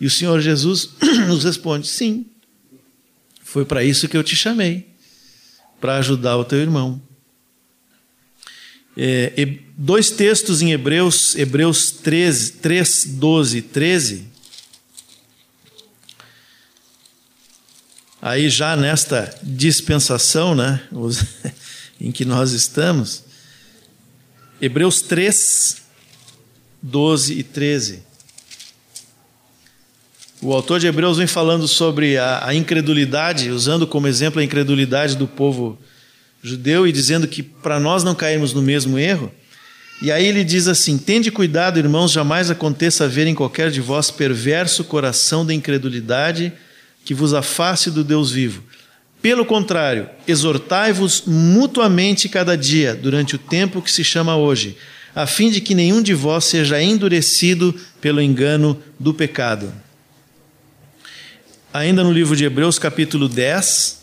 E o Senhor Jesus nos responde: sim, foi para isso que eu te chamei, para ajudar o teu irmão. É, dois textos em Hebreus, Hebreus 13, 3, 12 e 13. Aí já nesta dispensação né, em que nós estamos, Hebreus 3, 12 e 13. O autor de Hebreus vem falando sobre a, a, incredulidade, usando como exemplo a incredulidade do povo judeu e dizendo que para nós não cairmos no mesmo erro. E aí ele diz assim: Tende cuidado, irmãos, jamais aconteça haver em qualquer de vós perverso coração da incredulidade que vos afaste do Deus vivo. Pelo contrário, exortai-vos mutuamente cada dia, durante o tempo que se chama hoje, a fim de que nenhum de vós seja endurecido pelo engano do pecado ainda no livro de Hebreus, capítulo 10,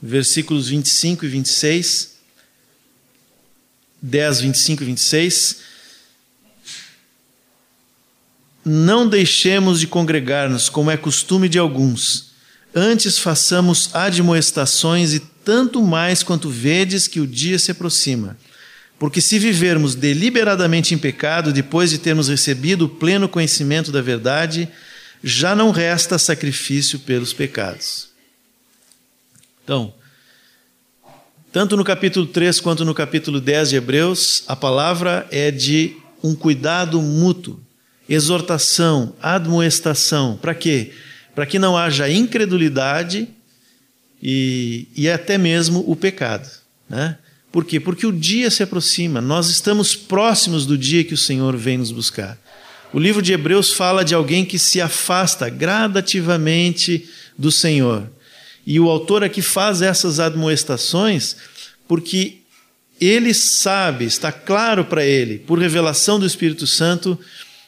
versículos 25 e 26. 10, 25 e 26. Não deixemos de congregar-nos, como é costume de alguns. Antes façamos admoestações e tanto mais quanto vedes que o dia se aproxima. Porque se vivermos deliberadamente em pecado, depois de termos recebido o pleno conhecimento da verdade, já não resta sacrifício pelos pecados. Então, tanto no capítulo 3 quanto no capítulo 10 de Hebreus, a palavra é de um cuidado mútuo, exortação, admoestação. Para quê? Para que não haja incredulidade e, e até mesmo o pecado. Né? Por quê? Porque o dia se aproxima, nós estamos próximos do dia que o Senhor vem nos buscar. O livro de Hebreus fala de alguém que se afasta gradativamente do Senhor. E o autor aqui faz essas admoestações porque ele sabe, está claro para ele, por revelação do Espírito Santo,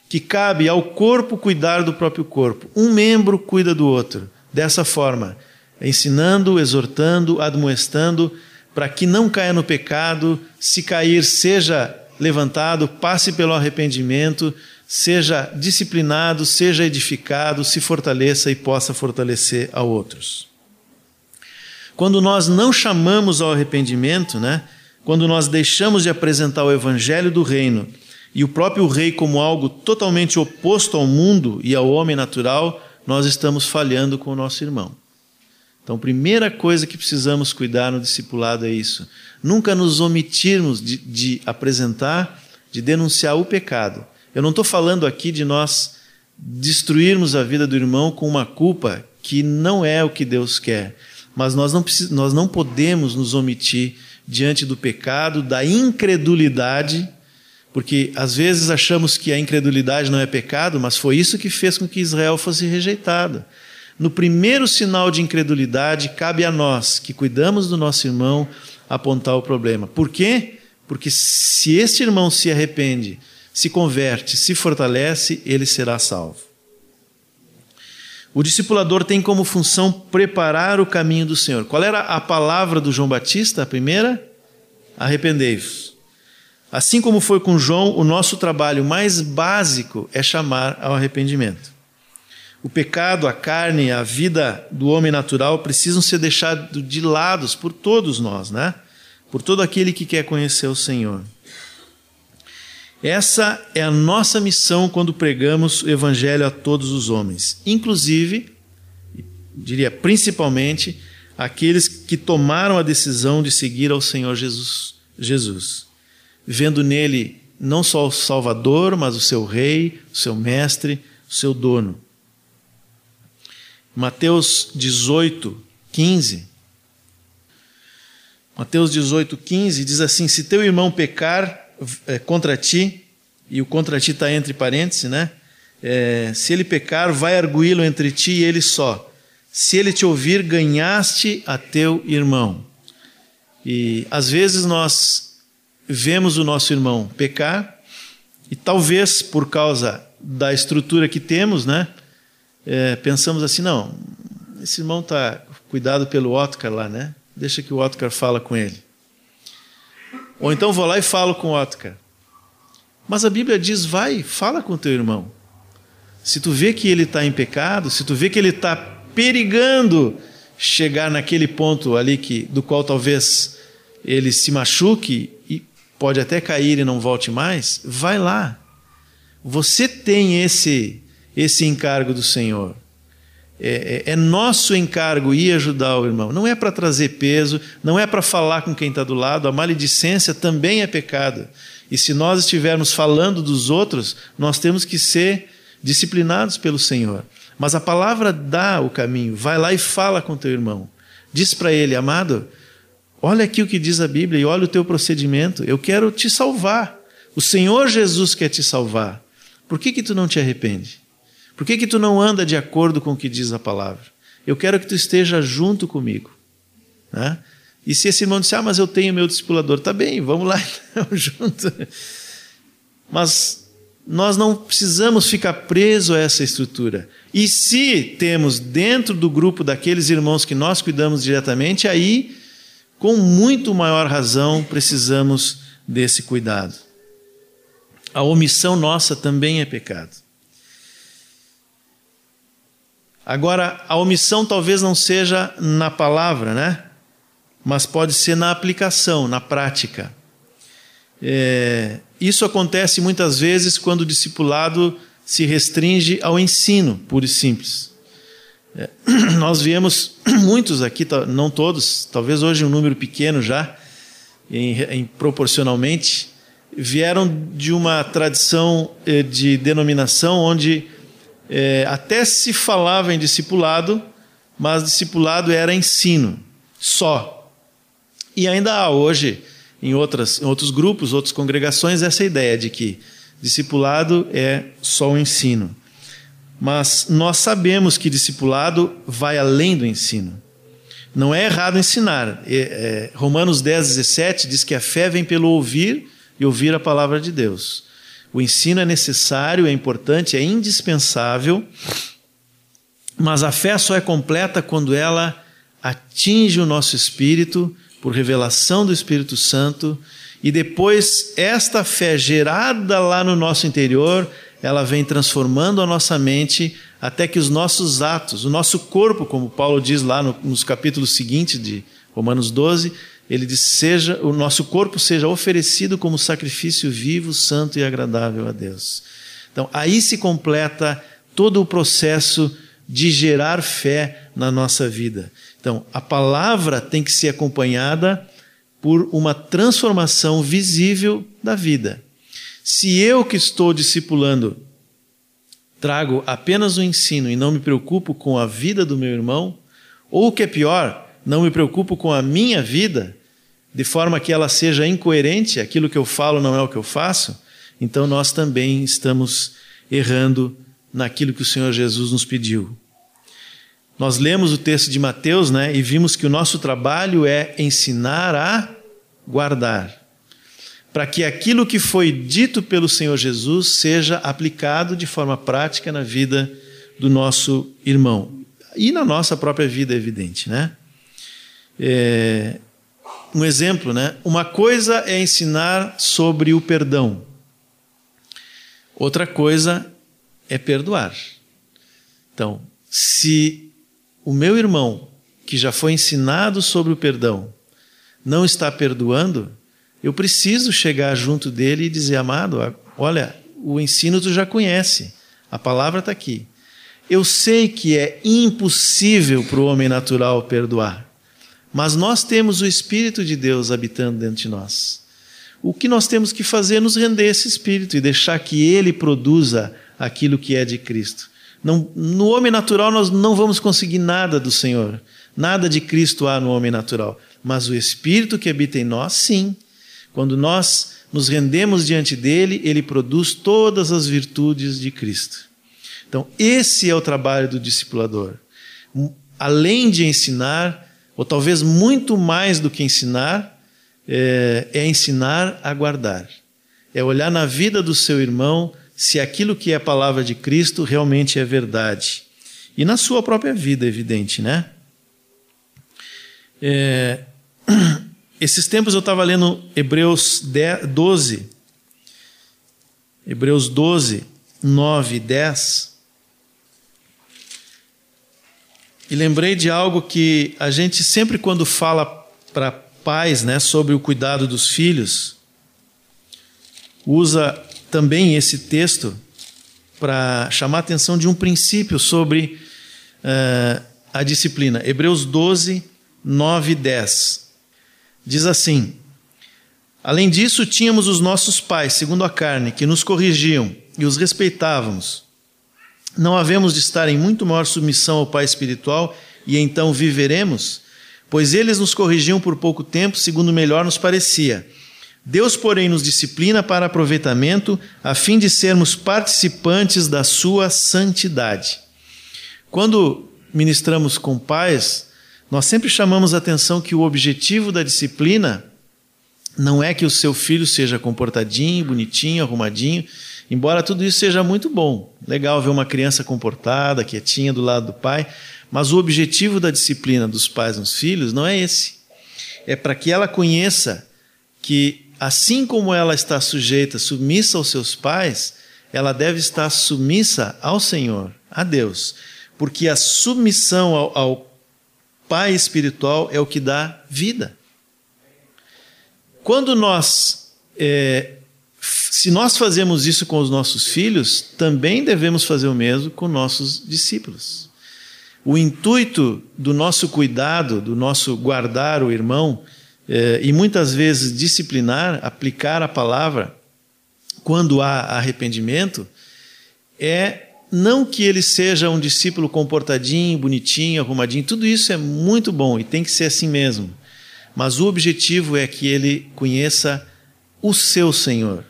que cabe ao corpo cuidar do próprio corpo. Um membro cuida do outro. Dessa forma, ensinando, exortando, admoestando, para que não caia no pecado, se cair, seja levantado, passe pelo arrependimento, seja disciplinado, seja edificado, se fortaleça e possa fortalecer a outros. Quando nós não chamamos ao arrependimento, né? Quando nós deixamos de apresentar o evangelho do reino e o próprio rei como algo totalmente oposto ao mundo e ao homem natural, nós estamos falhando com o nosso irmão. Então, a primeira coisa que precisamos cuidar no discipulado é isso. Nunca nos omitirmos de, de apresentar, de denunciar o pecado. Eu não estou falando aqui de nós destruirmos a vida do irmão com uma culpa que não é o que Deus quer. Mas nós não, nós não podemos nos omitir diante do pecado, da incredulidade, porque às vezes achamos que a incredulidade não é pecado, mas foi isso que fez com que Israel fosse rejeitado. No primeiro sinal de incredulidade, cabe a nós, que cuidamos do nosso irmão, apontar o problema. Por quê? Porque se este irmão se arrepende, se converte, se fortalece, ele será salvo. O discipulador tem como função preparar o caminho do Senhor. Qual era a palavra do João Batista? A primeira? Arrependei-vos. Assim como foi com João, o nosso trabalho mais básico é chamar ao arrependimento. O pecado, a carne, a vida do homem natural precisam ser deixados de lado por todos nós, né? Por todo aquele que quer conhecer o Senhor. Essa é a nossa missão quando pregamos o evangelho a todos os homens, inclusive, diria principalmente, aqueles que tomaram a decisão de seguir ao Senhor Jesus, Jesus, vendo nele não só o Salvador, mas o seu rei, o seu mestre, o seu dono. Mateus 18, 15. Mateus 18, 15 diz assim: Se teu irmão pecar é, contra ti, e o contra ti está entre parênteses, né? É, se ele pecar, vai arguí-lo entre ti e ele só. Se ele te ouvir, ganhaste a teu irmão. E às vezes nós vemos o nosso irmão pecar, e talvez por causa da estrutura que temos, né? é, pensamos assim, não, esse irmão está cuidado pelo Otcar lá, né? Deixa que o Otcar fala com ele. Ou então vou lá e falo com o Otcar. Mas a Bíblia diz, vai, fala com teu irmão. Se tu vê que ele está em pecado, se tu vê que ele está perigando chegar naquele ponto ali que, do qual talvez ele se machuque pode até cair e não volte mais, vai lá. Você tem esse esse encargo do Senhor. É, é, é nosso encargo ir ajudar o irmão. Não é para trazer peso, não é para falar com quem está do lado. A maledicência também é pecado. E se nós estivermos falando dos outros, nós temos que ser disciplinados pelo Senhor. Mas a palavra dá o caminho. Vai lá e fala com teu irmão. Diz para ele, amado, olha aqui o que diz a Bíblia e olha o teu procedimento. Eu quero te salvar. O Senhor Jesus quer te salvar. Por que, que tu não te arrepende? Por que, que tu não anda de acordo com o que diz a palavra? Eu quero que tu esteja junto comigo. Né? E se esse irmão disser, ah, mas eu tenho meu discipulador, tá bem, vamos lá então, junto. Mas nós não precisamos ficar presos a essa estrutura. E se temos dentro do grupo daqueles irmãos que nós cuidamos diretamente, aí, com muito maior razão, precisamos desse cuidado. A omissão nossa também é pecado. Agora, a omissão talvez não seja na palavra, né? Mas pode ser na aplicação, na prática. É, isso acontece muitas vezes quando o discipulado se restringe ao ensino, puro e simples. É, nós viemos muitos aqui, não todos, talvez hoje um número pequeno já, em, em, proporcionalmente, vieram de uma tradição eh, de denominação onde é, até se falava em discipulado, mas discipulado era ensino só. E ainda há hoje, em, outras, em outros grupos, outras congregações, essa ideia de que discipulado é só o ensino. Mas nós sabemos que discipulado vai além do ensino. Não é errado ensinar. É, Romanos 10, 17 diz que a fé vem pelo ouvir e ouvir a palavra de Deus. O ensino é necessário, é importante, é indispensável, mas a fé só é completa quando ela atinge o nosso espírito por revelação do Espírito Santo e depois esta fé gerada lá no nosso interior, ela vem transformando a nossa mente até que os nossos atos, o nosso corpo, como Paulo diz lá no, nos capítulos seguintes de Romanos 12, ele diz: seja o nosso corpo seja oferecido como sacrifício vivo, santo e agradável a Deus. Então, aí se completa todo o processo de gerar fé na nossa vida. Então, a palavra tem que ser acompanhada por uma transformação visível da vida. Se eu que estou discipulando trago apenas o ensino e não me preocupo com a vida do meu irmão, ou o que é pior, não me preocupo com a minha vida, de forma que ela seja incoerente, aquilo que eu falo não é o que eu faço, então nós também estamos errando naquilo que o Senhor Jesus nos pediu. Nós lemos o texto de Mateus, né, e vimos que o nosso trabalho é ensinar a guardar, para que aquilo que foi dito pelo Senhor Jesus seja aplicado de forma prática na vida do nosso irmão e na nossa própria vida, é evidente, né? É, um exemplo, né? Uma coisa é ensinar sobre o perdão, outra coisa é perdoar. Então, se o meu irmão, que já foi ensinado sobre o perdão, não está perdoando, eu preciso chegar junto dele e dizer: amado, olha, o ensino tu já conhece, a palavra está aqui. Eu sei que é impossível para o homem natural perdoar, mas nós temos o Espírito de Deus habitando dentro de nós. O que nós temos que fazer é nos render esse Espírito e deixar que ele produza aquilo que é de Cristo. Não, no homem natural nós não vamos conseguir nada do Senhor. Nada de Cristo há no homem natural. Mas o Espírito que habita em nós, sim. Quando nós nos rendemos diante dele, ele produz todas as virtudes de Cristo. Então, esse é o trabalho do discipulador. Além de ensinar, ou talvez muito mais do que ensinar, é, é ensinar a guardar. É olhar na vida do seu irmão se aquilo que é a palavra de Cristo realmente é verdade. E na sua própria vida, evidente, né? É, esses tempos eu estava lendo Hebreus 12, Hebreus 12, 9 e 10. E lembrei de algo que a gente sempre quando fala para pais, né, sobre o cuidado dos filhos, usa também esse texto para chamar a atenção de um princípio sobre uh, a disciplina. Hebreus 12, 9 e 10. Diz assim: Além disso, tínhamos os nossos pais, segundo a carne, que nos corrigiam e os respeitávamos. Não havemos de estar em muito maior submissão ao Pai espiritual e então viveremos? Pois eles nos corrigiam por pouco tempo, segundo melhor nos parecia Deus, porém, nos disciplina para aproveitamento, a fim de sermos participantes da sua santidade. Quando ministramos com pais, nós sempre chamamos a atenção que o objetivo da disciplina não é que o seu filho seja comportadinho, bonitinho, arrumadinho, embora tudo isso seja muito bom. Legal ver uma criança comportada, quietinha do lado do pai, mas o objetivo da disciplina dos pais nos filhos não é esse. É para que ela conheça que assim como ela está sujeita, submissa aos seus pais, ela deve estar submissa ao Senhor, a Deus, porque a submissão ao, ao Pai espiritual é o que dá vida. Quando nós, é, se nós fazemos isso com os nossos filhos, também devemos fazer o mesmo com nossos discípulos. O intuito do nosso cuidado, do nosso guardar o irmão, é, e muitas vezes disciplinar, aplicar a palavra quando há arrependimento, é não que ele seja um discípulo comportadinho, bonitinho, arrumadinho, tudo isso é muito bom e tem que ser assim mesmo. Mas o objetivo é que ele conheça o seu Senhor,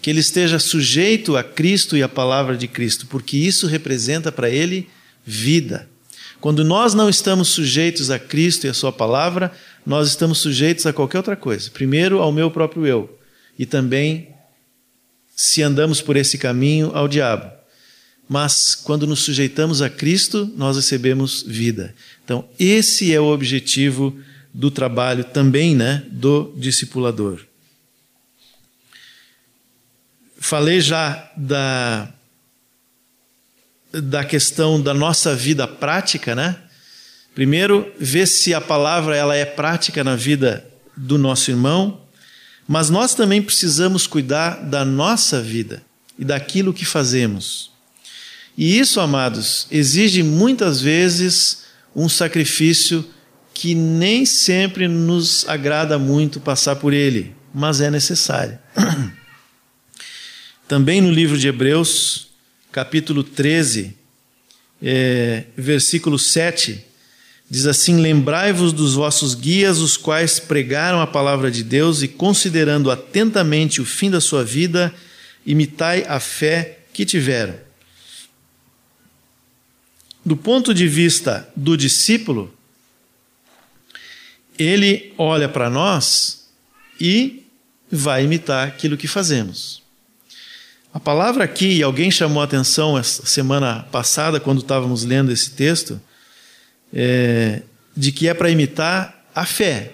que ele esteja sujeito a Cristo e à palavra de Cristo, porque isso representa para ele vida. Quando nós não estamos sujeitos a Cristo e a Sua palavra, nós estamos sujeitos a qualquer outra coisa. Primeiro, ao meu próprio eu. E também, se andamos por esse caminho, ao diabo. Mas quando nos sujeitamos a Cristo, nós recebemos vida. Então, esse é o objetivo do trabalho também, né, do discipulador. falei já da, da questão da nossa vida prática, né? Primeiro, ver se a palavra ela é prática na vida do nosso irmão, mas nós também precisamos cuidar da nossa vida e daquilo que fazemos. E isso, amados, exige muitas vezes um sacrifício que nem sempre nos agrada muito passar por ele, mas é necessário. Também no livro de Hebreus, capítulo 13, é, versículo 7, diz assim: Lembrai-vos dos vossos guias, os quais pregaram a palavra de Deus, e considerando atentamente o fim da sua vida, imitai a fé que tiveram. Do ponto de vista do discípulo, ele olha para nós e vai imitar aquilo que fazemos. A palavra aqui, alguém chamou a atenção essa semana passada, quando estávamos lendo esse texto, é, de que é para imitar a fé.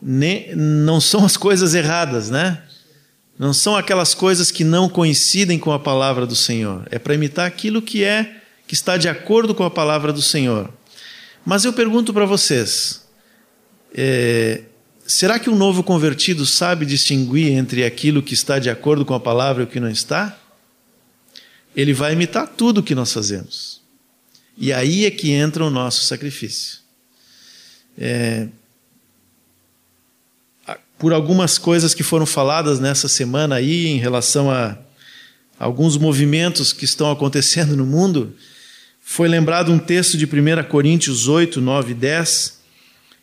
Não são as coisas erradas, né? Não são aquelas coisas que não coincidem com a palavra do Senhor. É para imitar aquilo que é que está de acordo com a palavra do Senhor. Mas eu pergunto para vocês: é, será que um novo convertido sabe distinguir entre aquilo que está de acordo com a palavra e o que não está? Ele vai imitar tudo o que nós fazemos. E aí é que entra o nosso sacrifício. É, por algumas coisas que foram faladas nessa semana aí em relação a alguns movimentos que estão acontecendo no mundo, foi lembrado um texto de 1 Coríntios 8, 9 e 10,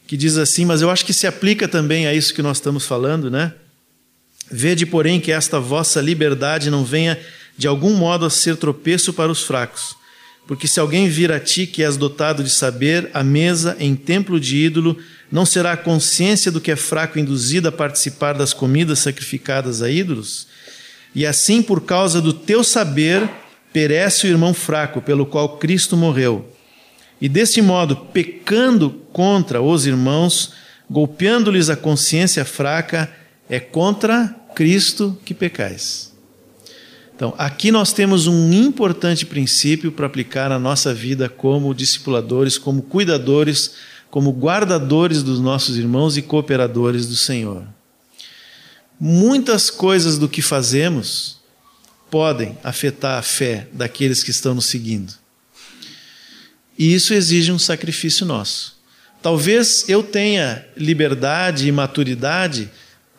que diz assim, mas eu acho que se aplica também a isso que nós estamos falando, né? Vede, porém, que esta vossa liberdade não venha de algum modo a ser tropeço para os fracos. Porque se alguém vir a ti que és dotado de saber, a mesa em templo de ídolo, não será a consciência do que é fraco induzida a participar das comidas sacrificadas a ídolos? E assim, por causa do teu saber, perece o irmão fraco, pelo qual Cristo morreu. E deste modo, pecando contra os irmãos, golpeando-lhes a consciência fraca, é contra Cristo que pecais. Então, aqui nós temos um importante princípio para aplicar na nossa vida como discipuladores, como cuidadores como guardadores dos nossos irmãos e cooperadores do Senhor. Muitas coisas do que fazemos podem afetar a fé daqueles que estão nos seguindo. E isso exige um sacrifício nosso. Talvez eu tenha liberdade e maturidade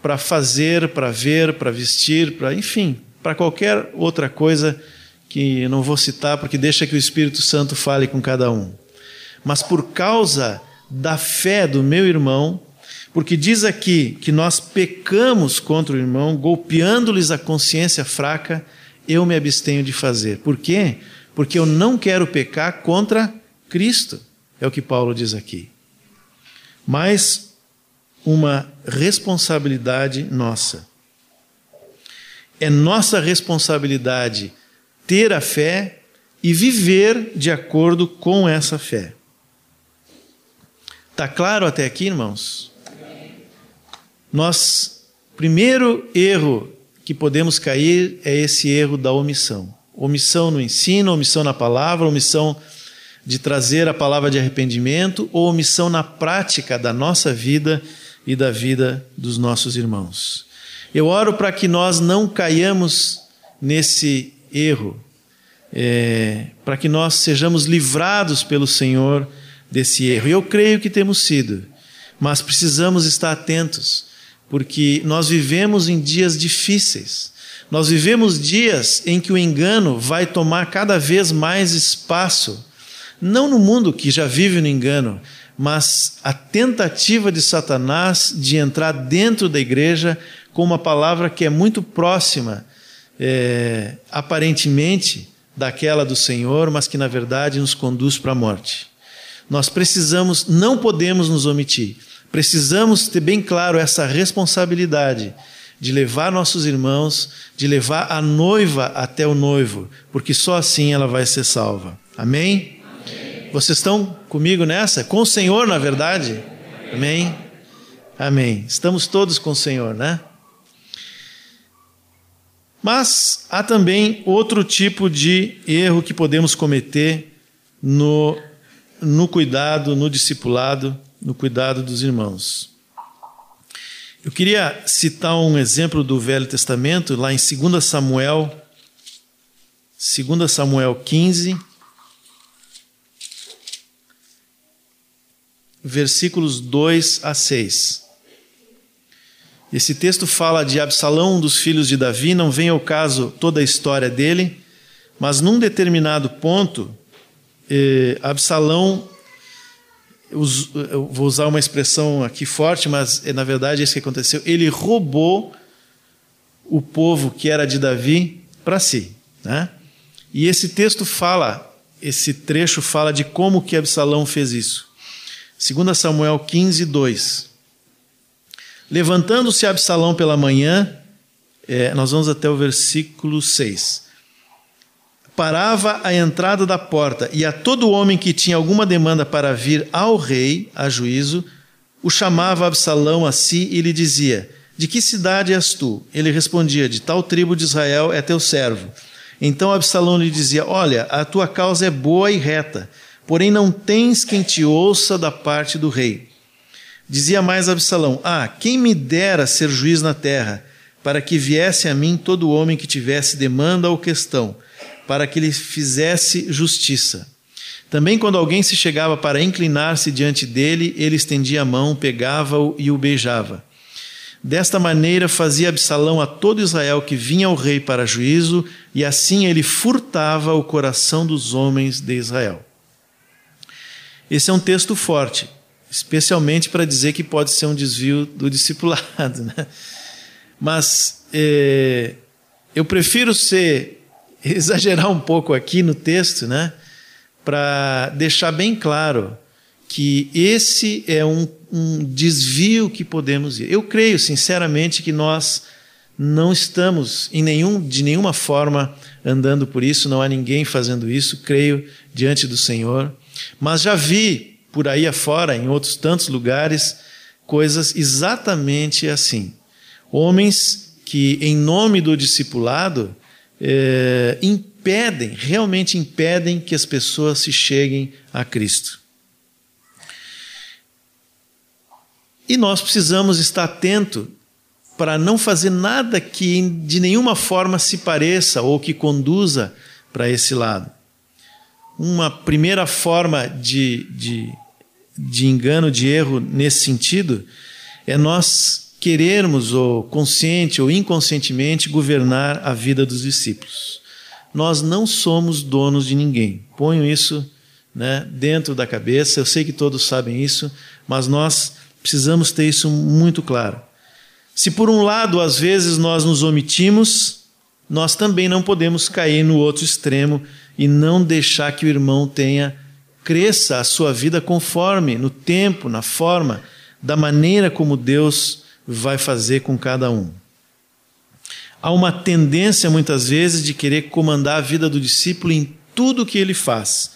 para fazer, para ver, para vestir, para, enfim, para qualquer outra coisa que não vou citar porque deixa que o Espírito Santo fale com cada um. Mas por causa da fé do meu irmão, porque diz aqui que nós pecamos contra o irmão, golpeando-lhes a consciência fraca, eu me abstenho de fazer. Por quê? Porque eu não quero pecar contra Cristo, é o que Paulo diz aqui. Mas uma responsabilidade nossa. É nossa responsabilidade ter a fé e viver de acordo com essa fé. Está claro até aqui, irmãos? Nós, primeiro erro que podemos cair é esse erro da omissão. Omissão no ensino, omissão na palavra, omissão de trazer a palavra de arrependimento ou omissão na prática da nossa vida e da vida dos nossos irmãos. Eu oro para que nós não caiamos nesse erro, é, para que nós sejamos livrados pelo Senhor desse erro. E eu creio que temos sido, mas precisamos estar atentos, porque nós vivemos em dias difíceis. Nós vivemos dias em que o engano vai tomar cada vez mais espaço, não no mundo que já vive no engano, mas a tentativa de Satanás de entrar dentro da igreja com uma palavra que é muito próxima, é, aparentemente, daquela do Senhor, mas que na verdade nos conduz para a morte. Nós precisamos, não podemos nos omitir. Precisamos ter bem claro essa responsabilidade de levar nossos irmãos, de levar a noiva até o noivo, porque só assim ela vai ser salva. Amém? Amém. Vocês estão comigo nessa? Com o Senhor, na verdade? Amém? Amém. Estamos todos com o Senhor, né? Mas há também outro tipo de erro que podemos cometer no, no cuidado, no discipulado, no cuidado dos irmãos. Eu queria citar um exemplo do Velho Testamento, lá em 2 Samuel, 2 Samuel 15, versículos 2 a 6. Esse texto fala de Absalão, um dos filhos de Davi, não vem ao caso toda a história dele, mas num determinado ponto, eh, Absalão, eu vou usar uma expressão aqui forte, mas eh, na verdade é isso que aconteceu, ele roubou o povo que era de Davi para si. Né? E esse texto fala, esse trecho fala de como que Absalão fez isso. 2 Samuel 15, 2. Levantando-se Absalão pela manhã, é, nós vamos até o versículo 6. Parava à entrada da porta, e a todo homem que tinha alguma demanda para vir ao rei a juízo, o chamava Absalão a si e lhe dizia: De que cidade és tu? Ele respondia: De tal tribo de Israel é teu servo. Então Absalão lhe dizia: Olha, a tua causa é boa e reta, porém não tens quem te ouça da parte do rei. Dizia mais Absalão: Ah, quem me dera ser juiz na terra, para que viesse a mim todo homem que tivesse demanda ou questão, para que lhe fizesse justiça. Também, quando alguém se chegava para inclinar-se diante dele, ele estendia a mão, pegava-o e o beijava. Desta maneira fazia Absalão a todo Israel que vinha ao rei para juízo, e assim ele furtava o coração dos homens de Israel. Esse é um texto forte especialmente para dizer que pode ser um desvio do discipulado. Né? Mas é, eu prefiro ser exagerar um pouco aqui no texto, né, para deixar bem claro que esse é um, um desvio que podemos ir. Eu creio sinceramente que nós não estamos em nenhum, de nenhuma forma andando por isso, não há ninguém fazendo isso, creio diante do Senhor. Mas já vi por aí afora, em outros tantos lugares, coisas exatamente assim. Homens que, em nome do discipulado, é, impedem, realmente impedem que as pessoas se cheguem a Cristo. E nós precisamos estar atento para não fazer nada que de nenhuma forma se pareça ou que conduza para esse lado. Uma primeira forma de, de de engano, de erro nesse sentido, é nós querermos, ou consciente ou inconscientemente, governar a vida dos discípulos. Nós não somos donos de ninguém. Ponho isso né, dentro da cabeça, eu sei que todos sabem isso, mas nós precisamos ter isso muito claro. Se por um lado, às vezes, nós nos omitimos, nós também não podemos cair no outro extremo e não deixar que o irmão tenha cresça a sua vida conforme, no tempo, na forma, da maneira como Deus vai fazer com cada um. Há uma tendência, muitas vezes, de querer comandar a vida do discípulo em tudo que ele faz.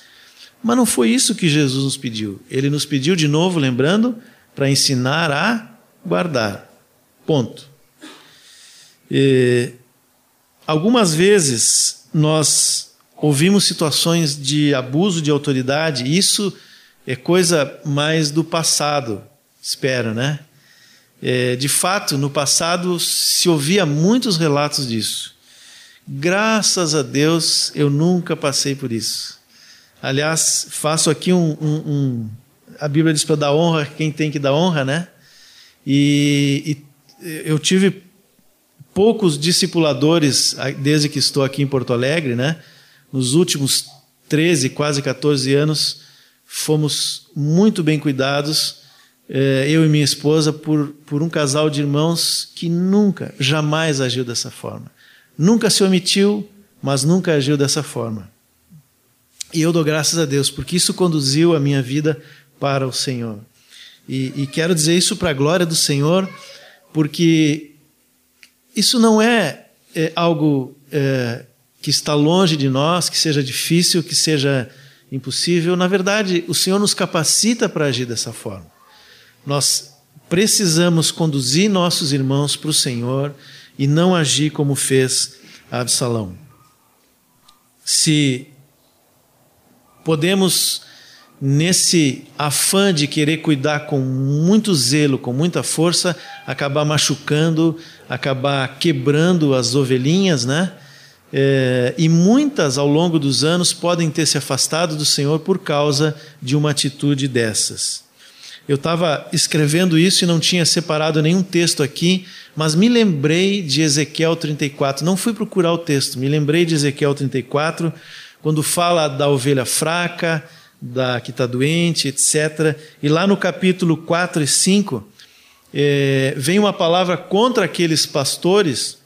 Mas não foi isso que Jesus nos pediu. Ele nos pediu, de novo, lembrando, para ensinar a guardar. Ponto. E, algumas vezes nós ouvimos situações de abuso de autoridade, isso é coisa mais do passado, espero, né? É, de fato, no passado se ouvia muitos relatos disso. Graças a Deus eu nunca passei por isso. Aliás, faço aqui um. um, um a Bíblia diz para dar honra quem tem que dar honra, né? E, e eu tive poucos discipuladores desde que estou aqui em Porto Alegre, né? nos últimos 13, quase 14 anos, fomos muito bem cuidados, eu e minha esposa, por, por um casal de irmãos que nunca, jamais agiu dessa forma. Nunca se omitiu, mas nunca agiu dessa forma. E eu dou graças a Deus, porque isso conduziu a minha vida para o Senhor. E, e quero dizer isso para a glória do Senhor, porque isso não é, é algo é, que está longe de nós, que seja difícil, que seja impossível. Na verdade, o Senhor nos capacita para agir dessa forma. Nós precisamos conduzir nossos irmãos para o Senhor e não agir como fez Absalão. Se podemos, nesse afã de querer cuidar com muito zelo, com muita força, acabar machucando, acabar quebrando as ovelhinhas, né? É, e muitas ao longo dos anos podem ter se afastado do Senhor por causa de uma atitude dessas. Eu estava escrevendo isso e não tinha separado nenhum texto aqui, mas me lembrei de Ezequiel 34. Não fui procurar o texto, me lembrei de Ezequiel 34, quando fala da ovelha fraca, da que está doente, etc. E lá no capítulo 4 e 5, é, vem uma palavra contra aqueles pastores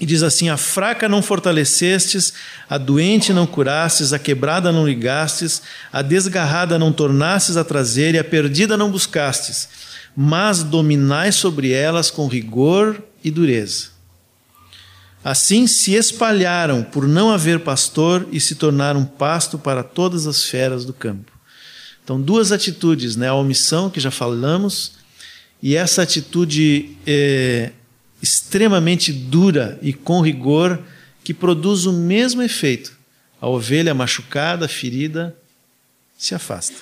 e diz assim: A fraca não fortalecestes, a doente não curastes, a quebrada não ligastes, a desgarrada não tornastes a trazer, e a perdida não buscastes, mas dominai sobre elas com rigor e dureza. Assim se espalharam por não haver pastor e se tornaram pasto para todas as feras do campo. Então, duas atitudes, né? a omissão, que já falamos, e essa atitude. Eh, extremamente dura e com rigor que produz o mesmo efeito. A ovelha machucada, ferida, se afasta.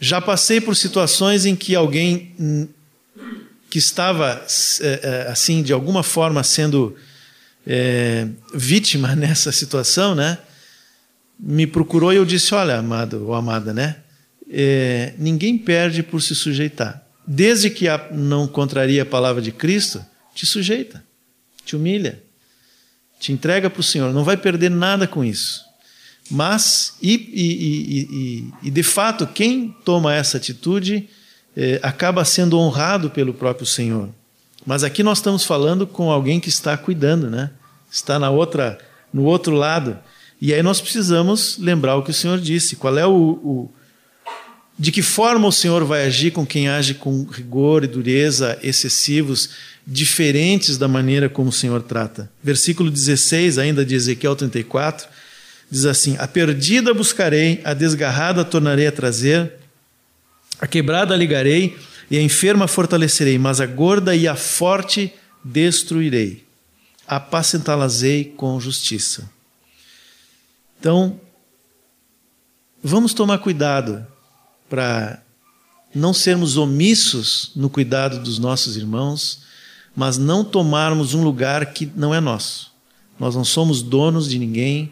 Já passei por situações em que alguém hum, que estava é, é, assim de alguma forma sendo é, vítima nessa situação, né? Me procurou e eu disse: Olha, amado ou amada, né? É, ninguém perde por se sujeitar desde que não contraria a palavra de Cristo, te sujeita, te humilha, te entrega para o Senhor. Não vai perder nada com isso. Mas, e, e, e, e de fato, quem toma essa atitude eh, acaba sendo honrado pelo próprio Senhor. Mas aqui nós estamos falando com alguém que está cuidando, né? Está na outra, no outro lado. E aí nós precisamos lembrar o que o Senhor disse. Qual é o, o de que forma o Senhor vai agir com quem age com rigor e dureza excessivos, diferentes da maneira como o Senhor trata? Versículo 16, ainda de Ezequiel 34, diz assim: A perdida buscarei, a desgarrada tornarei a trazer, a quebrada ligarei e a enferma fortalecerei, mas a gorda e a forte destruirei. Apacentá-las-ei com justiça. Então, vamos tomar cuidado para não sermos omissos no cuidado dos nossos irmãos, mas não tomarmos um lugar que não é nosso. Nós não somos donos de ninguém,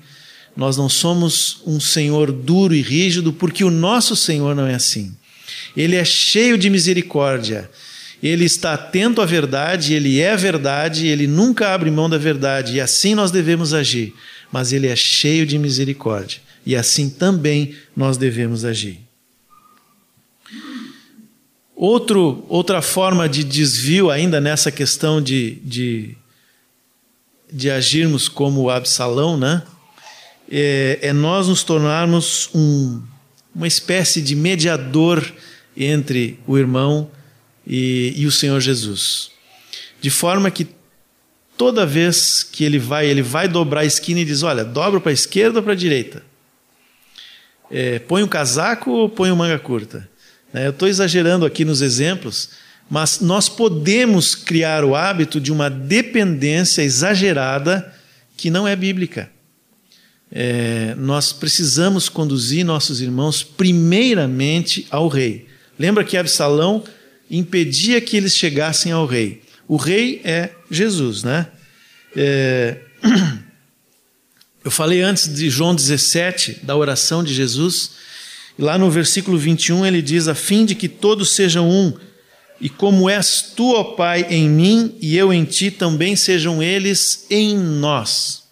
nós não somos um Senhor duro e rígido, porque o nosso Senhor não é assim. Ele é cheio de misericórdia, ele está atento à verdade, ele é verdade, ele nunca abre mão da verdade, e assim nós devemos agir. Mas ele é cheio de misericórdia, e assim também nós devemos agir. Outro, outra forma de desvio, ainda nessa questão de, de, de agirmos como Absalão, né? É, é nós nos tornarmos um, uma espécie de mediador entre o irmão e, e o Senhor Jesus. De forma que toda vez que ele vai, ele vai dobrar a esquina e diz: Olha, dobra para a esquerda ou para a direita? É, põe um casaco ou põe uma manga curta? Né? Eu estou exagerando aqui nos exemplos, mas nós podemos criar o hábito de uma dependência exagerada que não é bíblica. É, nós precisamos conduzir nossos irmãos primeiramente ao rei. Lembra que Absalão impedia que eles chegassem ao rei. O rei é Jesus, né? É... Eu falei antes de João 17, da oração de Jesus. Lá no versículo 21 ele diz: A fim de que todos sejam um, e como és tu, ó Pai, em mim e eu em ti, também sejam eles em nós,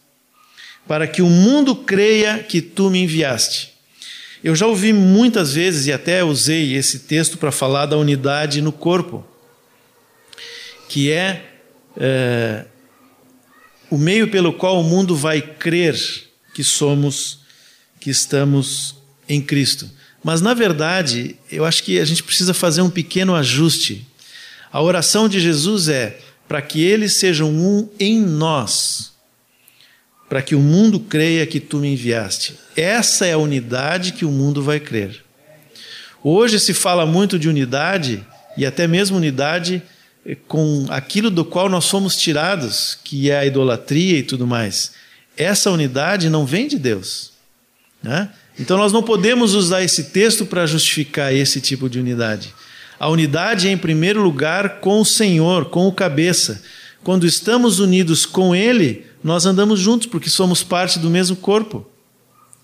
para que o mundo creia que tu me enviaste. Eu já ouvi muitas vezes e até usei esse texto para falar da unidade no corpo, que é, é o meio pelo qual o mundo vai crer que somos, que estamos em Cristo. Mas, na verdade, eu acho que a gente precisa fazer um pequeno ajuste. A oração de Jesus é para que eles sejam um em nós, para que o mundo creia que tu me enviaste. Essa é a unidade que o mundo vai crer. Hoje se fala muito de unidade, e até mesmo unidade com aquilo do qual nós fomos tirados, que é a idolatria e tudo mais. Essa unidade não vem de Deus. Né? Então nós não podemos usar esse texto para justificar esse tipo de unidade. A unidade é, em primeiro lugar, com o Senhor, com o cabeça. Quando estamos unidos com Ele, nós andamos juntos, porque somos parte do mesmo corpo.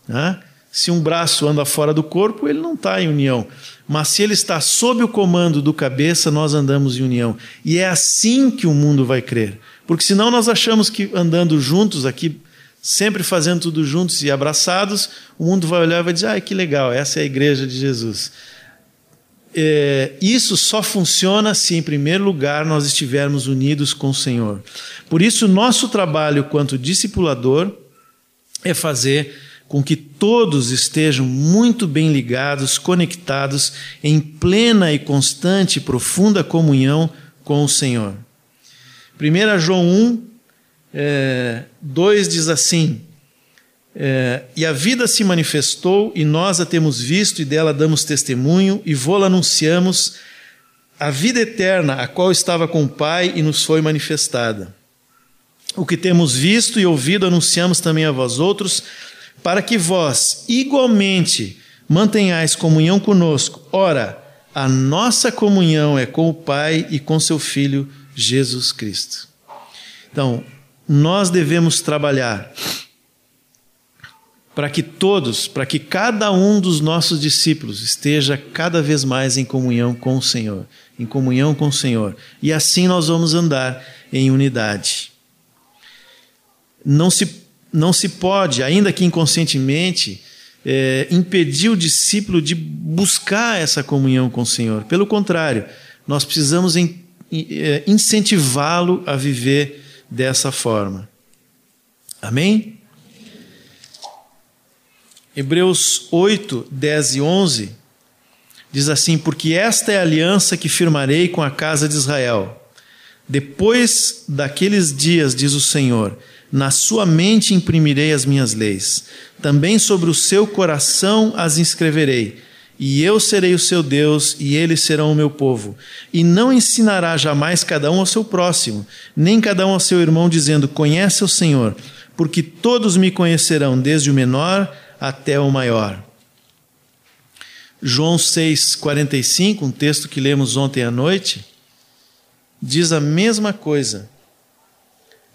Né? Se um braço anda fora do corpo, ele não está em união. Mas se ele está sob o comando do cabeça, nós andamos em união. E é assim que o mundo vai crer. Porque senão nós achamos que andando juntos aqui, sempre fazendo tudo juntos e abraçados, o mundo vai olhar e vai dizer: ah, que legal, essa é a igreja de Jesus. É, isso só funciona se, em primeiro lugar, nós estivermos unidos com o Senhor. Por isso, nosso trabalho quanto discipulador é fazer com que todos estejam muito bem ligados, conectados, em plena e constante profunda comunhão com o Senhor. 1 João 1, é, 2 diz assim: é, E a vida se manifestou, e nós a temos visto, e dela damos testemunho, e vô-la anunciamos, a vida eterna, a qual estava com o Pai e nos foi manifestada. O que temos visto e ouvido anunciamos também a vós outros, para que vós igualmente mantenhais comunhão conosco. Ora, a nossa comunhão é com o Pai e com seu Filho Jesus Cristo. Então, nós devemos trabalhar para que todos, para que cada um dos nossos discípulos esteja cada vez mais em comunhão com o Senhor, em comunhão com o Senhor. E assim nós vamos andar em unidade. Não se não se pode, ainda que inconscientemente, é, impedir o discípulo de buscar essa comunhão com o Senhor. Pelo contrário, nós precisamos é, incentivá-lo a viver dessa forma. Amém? Hebreus 8, 10 e 11 diz assim: Porque esta é a aliança que firmarei com a casa de Israel. Depois daqueles dias, diz o Senhor, na sua mente imprimirei as minhas leis, também sobre o seu coração as inscreverei. E eu serei o seu Deus, e eles serão o meu povo. E não ensinará jamais cada um ao seu próximo, nem cada um ao seu irmão, dizendo: Conhece o Senhor, porque todos me conhecerão, desde o menor até o maior. João 6,45, um texto que lemos ontem à noite, diz a mesma coisa.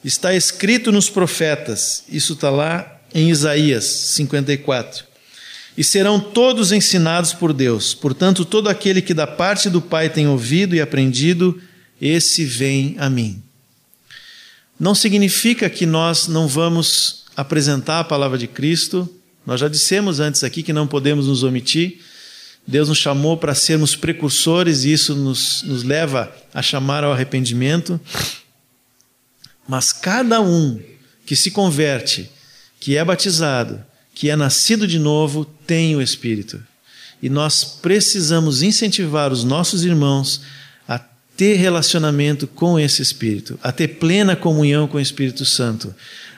Está escrito nos profetas, isso está lá em Isaías 54. E serão todos ensinados por Deus. Portanto, todo aquele que da parte do Pai tem ouvido e aprendido, esse vem a mim. Não significa que nós não vamos apresentar a palavra de Cristo. Nós já dissemos antes aqui que não podemos nos omitir. Deus nos chamou para sermos precursores e isso nos, nos leva a chamar ao arrependimento. Mas cada um que se converte, que é batizado, que é nascido de novo, tem o Espírito. E nós precisamos incentivar os nossos irmãos a ter relacionamento com esse Espírito, a ter plena comunhão com o Espírito Santo,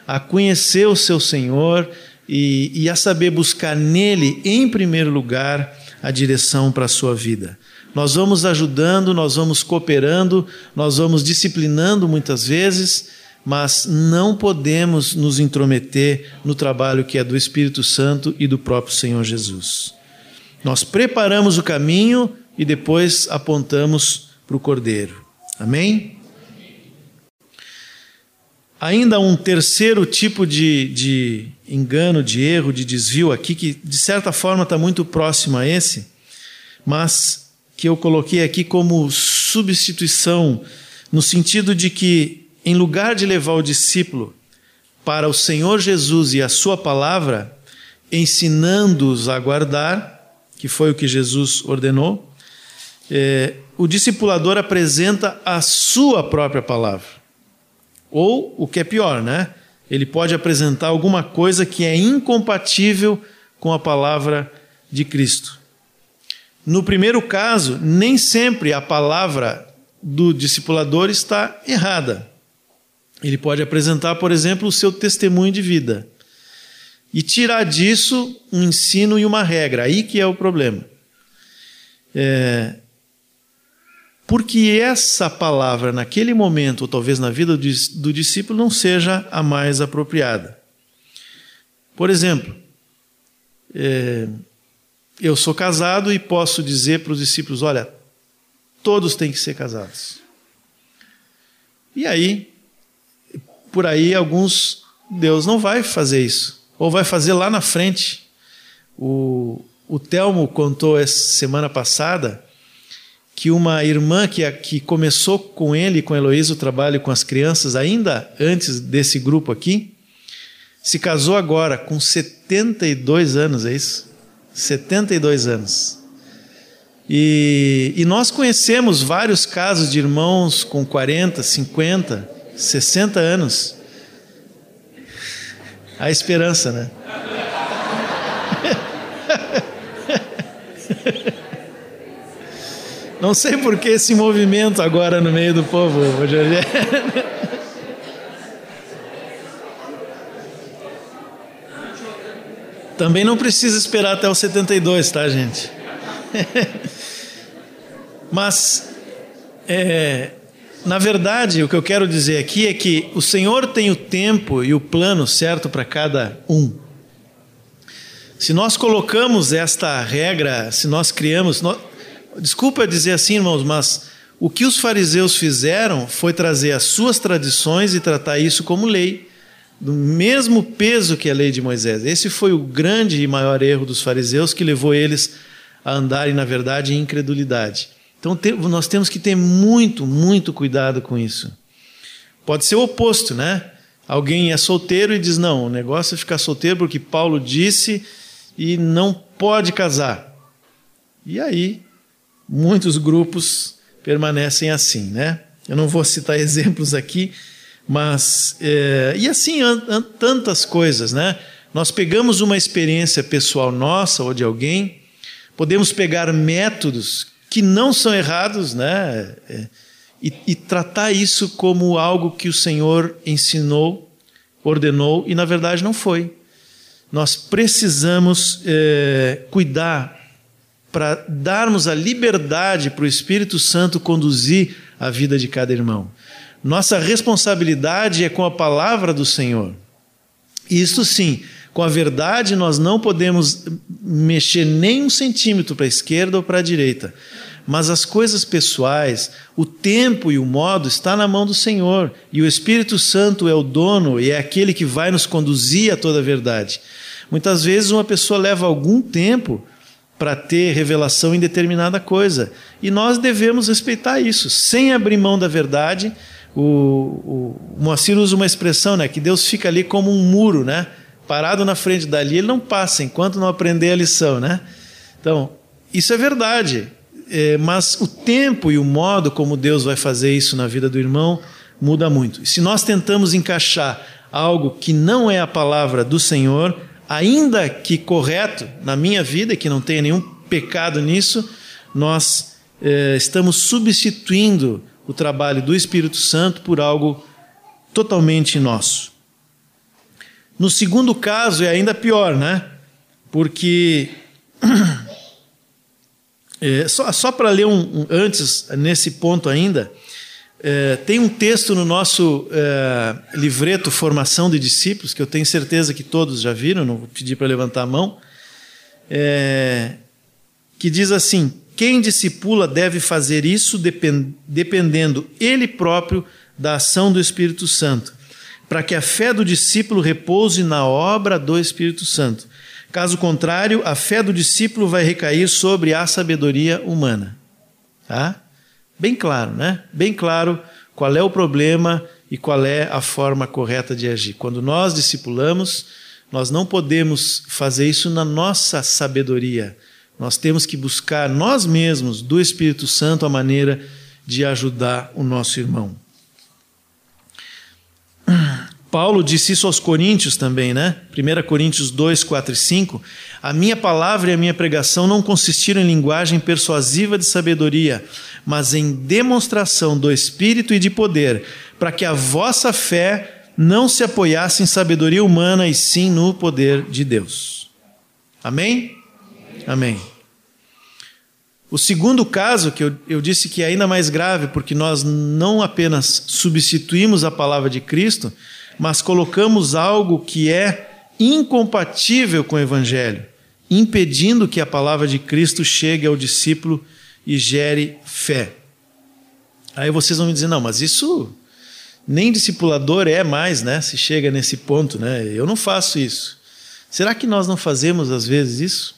a conhecer o seu Senhor e, e a saber buscar nele, em primeiro lugar, a direção para a sua vida. Nós vamos ajudando, nós vamos cooperando, nós vamos disciplinando muitas vezes, mas não podemos nos intrometer no trabalho que é do Espírito Santo e do próprio Senhor Jesus. Nós preparamos o caminho e depois apontamos para o Cordeiro. Amém? Ainda um terceiro tipo de, de engano, de erro, de desvio aqui, que de certa forma está muito próximo a esse, mas que eu coloquei aqui como substituição, no sentido de que, em lugar de levar o discípulo para o Senhor Jesus e a Sua palavra, ensinando-os a guardar, que foi o que Jesus ordenou, é, o discipulador apresenta a sua própria palavra. Ou, o que é pior, né? Ele pode apresentar alguma coisa que é incompatível com a palavra de Cristo. No primeiro caso, nem sempre a palavra do discipulador está errada. Ele pode apresentar, por exemplo, o seu testemunho de vida e tirar disso um ensino e uma regra. Aí que é o problema. É... porque essa palavra, naquele momento, ou talvez na vida do discípulo, não seja a mais apropriada. Por exemplo, é, eu sou casado e posso dizer para os discípulos: olha, todos têm que ser casados. E aí, por aí, alguns, Deus não vai fazer isso, ou vai fazer lá na frente. O, o Telmo contou essa semana passada que uma irmã que, que começou com ele, com Heloísa, o trabalho com as crianças, ainda antes desse grupo aqui, se casou agora com 72 anos, é isso? 72 anos. E, e nós conhecemos vários casos de irmãos com 40, 50, 60 anos. A esperança, né? Não sei por que esse movimento agora no meio do povo, Rogério. Também não precisa esperar até os 72, tá, gente? Mas, é, na verdade, o que eu quero dizer aqui é que o Senhor tem o tempo e o plano certo para cada um. Se nós colocamos esta regra, se nós criamos. Nós, desculpa dizer assim, irmãos, mas o que os fariseus fizeram foi trazer as suas tradições e tratar isso como lei, do mesmo peso que a lei de Moisés. Esse foi o grande e maior erro dos fariseus que levou eles a andarem, na verdade, em incredulidade. Então nós temos que ter muito, muito cuidado com isso. Pode ser o oposto, né? Alguém é solteiro e diz: não, o negócio é ficar solteiro porque Paulo disse e não pode casar. E aí, muitos grupos permanecem assim, né? Eu não vou citar exemplos aqui, mas. É, e assim, tantas coisas, né? Nós pegamos uma experiência pessoal nossa ou de alguém, podemos pegar métodos que não são errados, né? É, e, e, tratar isso como algo que o Senhor ensinou, ordenou e na verdade não foi. Nós precisamos é, cuidar para darmos a liberdade para o Espírito Santo conduzir a vida de cada irmão. Nossa responsabilidade é com a palavra do Senhor. Isso sim, com a verdade nós não podemos mexer nem um centímetro para a esquerda ou para a direita mas as coisas pessoais, o tempo e o modo está na mão do Senhor, e o Espírito Santo é o dono e é aquele que vai nos conduzir a toda a verdade. Muitas vezes uma pessoa leva algum tempo para ter revelação em determinada coisa, e nós devemos respeitar isso, sem abrir mão da verdade. O, o, o Moacir usa uma expressão, né, que Deus fica ali como um muro, né, parado na frente dali, ele não passa enquanto não aprender a lição, né? Então, isso é verdade é, mas o tempo e o modo como Deus vai fazer isso na vida do irmão muda muito. Se nós tentamos encaixar algo que não é a palavra do Senhor, ainda que correto na minha vida, que não tenha nenhum pecado nisso, nós é, estamos substituindo o trabalho do Espírito Santo por algo totalmente nosso. No segundo caso é ainda pior, né? Porque É, só só para ler um, um, antes, nesse ponto ainda, é, tem um texto no nosso é, livreto Formação de Discípulos, que eu tenho certeza que todos já viram, não vou pedir para levantar a mão, é, que diz assim: quem discipula deve fazer isso depend, dependendo ele próprio da ação do Espírito Santo, para que a fé do discípulo repouse na obra do Espírito Santo. Caso contrário, a fé do discípulo vai recair sobre a sabedoria humana. Tá? Bem claro, né? Bem claro qual é o problema e qual é a forma correta de agir. Quando nós discipulamos, nós não podemos fazer isso na nossa sabedoria. Nós temos que buscar nós mesmos, do Espírito Santo, a maneira de ajudar o nosso irmão. Paulo disse isso aos Coríntios também, né? 1 Coríntios 2, 4 e 5. A minha palavra e a minha pregação não consistiram em linguagem persuasiva de sabedoria, mas em demonstração do Espírito e de poder, para que a vossa fé não se apoiasse em sabedoria humana e sim no poder de Deus. Amém? Amém. O segundo caso, que eu, eu disse que é ainda mais grave, porque nós não apenas substituímos a palavra de Cristo, mas colocamos algo que é incompatível com o Evangelho, impedindo que a palavra de Cristo chegue ao discípulo e gere fé. Aí vocês vão me dizer, não, mas isso nem discipulador é mais, né? Se chega nesse ponto, né? Eu não faço isso. Será que nós não fazemos às vezes isso?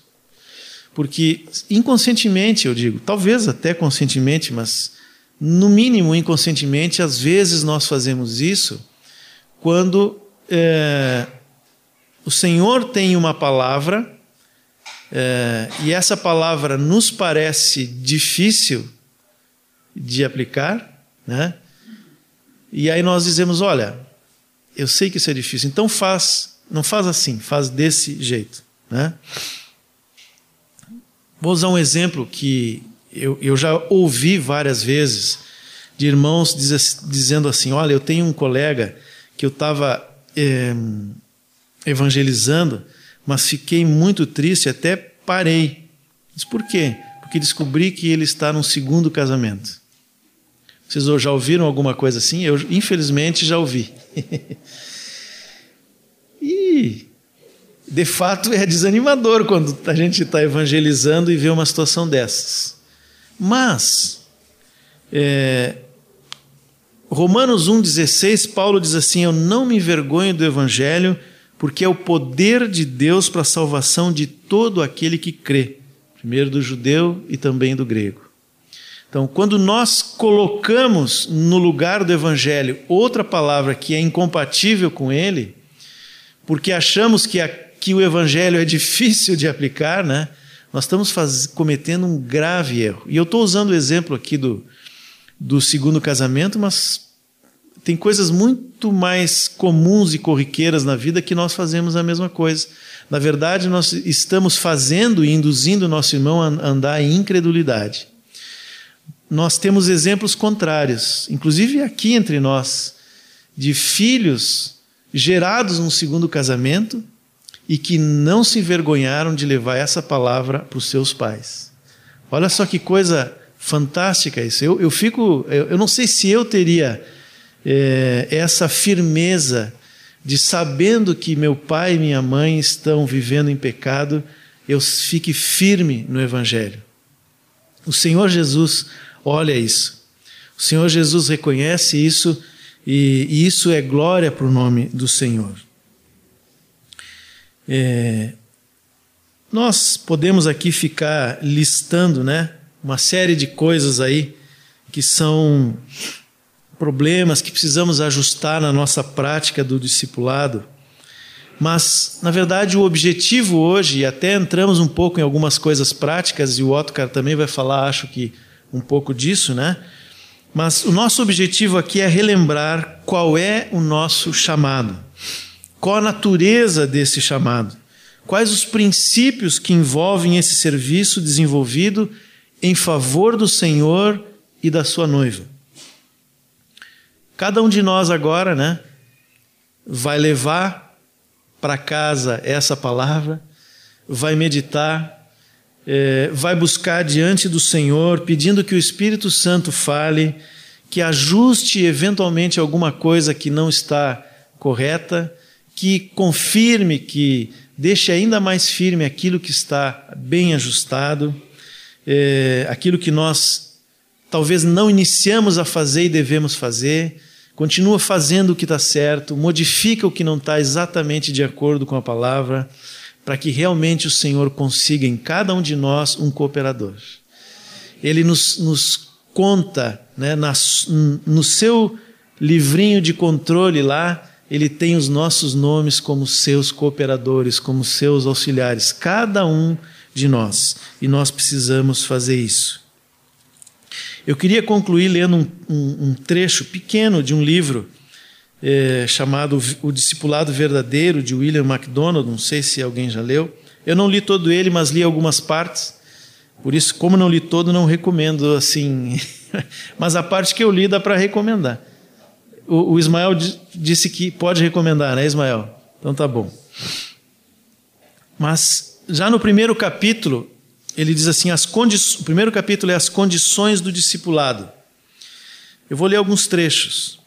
Porque inconscientemente, eu digo, talvez até conscientemente, mas no mínimo inconscientemente, às vezes nós fazemos isso quando é, o Senhor tem uma palavra é, e essa palavra nos parece difícil de aplicar, né? E aí nós dizemos, olha, eu sei que isso é difícil, então faz, não faz assim, faz desse jeito, né? Vou usar um exemplo que eu, eu já ouvi várias vezes de irmãos diz, dizendo assim: Olha, eu tenho um colega que eu estava é, evangelizando, mas fiquei muito triste, até parei. Diz por quê? Porque descobri que ele está num segundo casamento. Vocês já ouviram alguma coisa assim? Eu, infelizmente, já ouvi. e de fato é desanimador quando a gente está evangelizando e vê uma situação dessas. Mas, é, Romanos 1,16, Paulo diz assim: Eu não me envergonho do evangelho, porque é o poder de Deus para a salvação de todo aquele que crê, primeiro do judeu e também do grego. Então, quando nós colocamos no lugar do evangelho outra palavra que é incompatível com ele, porque achamos que a que o evangelho é difícil de aplicar, né? Nós estamos faz... cometendo um grave erro. E eu estou usando o exemplo aqui do, do segundo casamento, mas tem coisas muito mais comuns e corriqueiras na vida que nós fazemos a mesma coisa. Na verdade, nós estamos fazendo e induzindo o nosso irmão a andar em incredulidade. Nós temos exemplos contrários, inclusive aqui entre nós, de filhos gerados num segundo casamento e que não se envergonharam de levar essa palavra para os seus pais. Olha só que coisa fantástica isso. Eu, eu fico, eu, eu não sei se eu teria é, essa firmeza de sabendo que meu pai e minha mãe estão vivendo em pecado, eu fique firme no Evangelho. O Senhor Jesus olha isso. O Senhor Jesus reconhece isso e, e isso é glória para o nome do Senhor. É, nós podemos aqui ficar listando, né, uma série de coisas aí que são problemas que precisamos ajustar na nossa prática do discipulado. Mas, na verdade, o objetivo hoje, e até entramos um pouco em algumas coisas práticas, e o Otcar também vai falar, acho que, um pouco disso, né? Mas o nosso objetivo aqui é relembrar qual é o nosso chamado. Qual a natureza desse chamado? Quais os princípios que envolvem esse serviço desenvolvido em favor do Senhor e da sua noiva? Cada um de nós agora, né, vai levar para casa essa palavra, vai meditar, é, vai buscar diante do Senhor, pedindo que o Espírito Santo fale, que ajuste eventualmente alguma coisa que não está correta que confirme, que deixe ainda mais firme aquilo que está bem ajustado, é, aquilo que nós talvez não iniciamos a fazer e devemos fazer, continua fazendo o que está certo, modifica o que não está exatamente de acordo com a palavra, para que realmente o Senhor consiga em cada um de nós um cooperador. Ele nos, nos conta né, nas, no seu livrinho de controle lá, ele tem os nossos nomes como seus cooperadores, como seus auxiliares, cada um de nós, e nós precisamos fazer isso. Eu queria concluir lendo um, um, um trecho pequeno de um livro é, chamado O Discipulado Verdadeiro, de William MacDonald, não sei se alguém já leu. Eu não li todo ele, mas li algumas partes, por isso, como não li todo, não recomendo assim, mas a parte que eu li dá para recomendar o, o Ismael disse que pode recomendar, né, Ismael? Então tá bom. Mas já no primeiro capítulo, ele diz assim: as o primeiro capítulo é as condições do discipulado. Eu vou ler alguns trechos.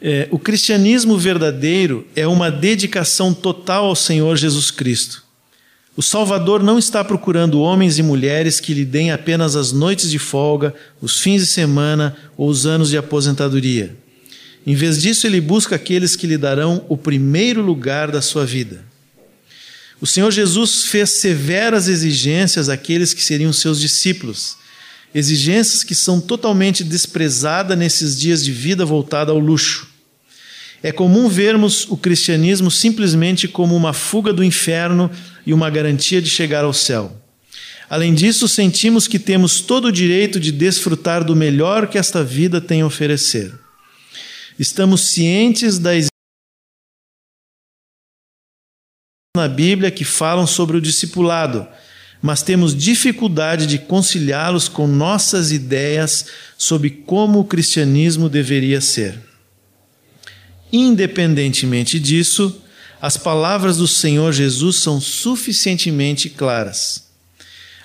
É, o cristianismo verdadeiro é uma dedicação total ao Senhor Jesus Cristo. O Salvador não está procurando homens e mulheres que lhe deem apenas as noites de folga, os fins de semana ou os anos de aposentadoria. Em vez disso, ele busca aqueles que lhe darão o primeiro lugar da sua vida. O Senhor Jesus fez severas exigências àqueles que seriam seus discípulos, exigências que são totalmente desprezadas nesses dias de vida voltada ao luxo. É comum vermos o cristianismo simplesmente como uma fuga do inferno e uma garantia de chegar ao céu. Além disso, sentimos que temos todo o direito de desfrutar do melhor que esta vida tem a oferecer. Estamos cientes da existência na Bíblia que falam sobre o discipulado, mas temos dificuldade de conciliá-los com nossas ideias sobre como o cristianismo deveria ser. Independentemente disso, as palavras do Senhor Jesus são suficientemente claras.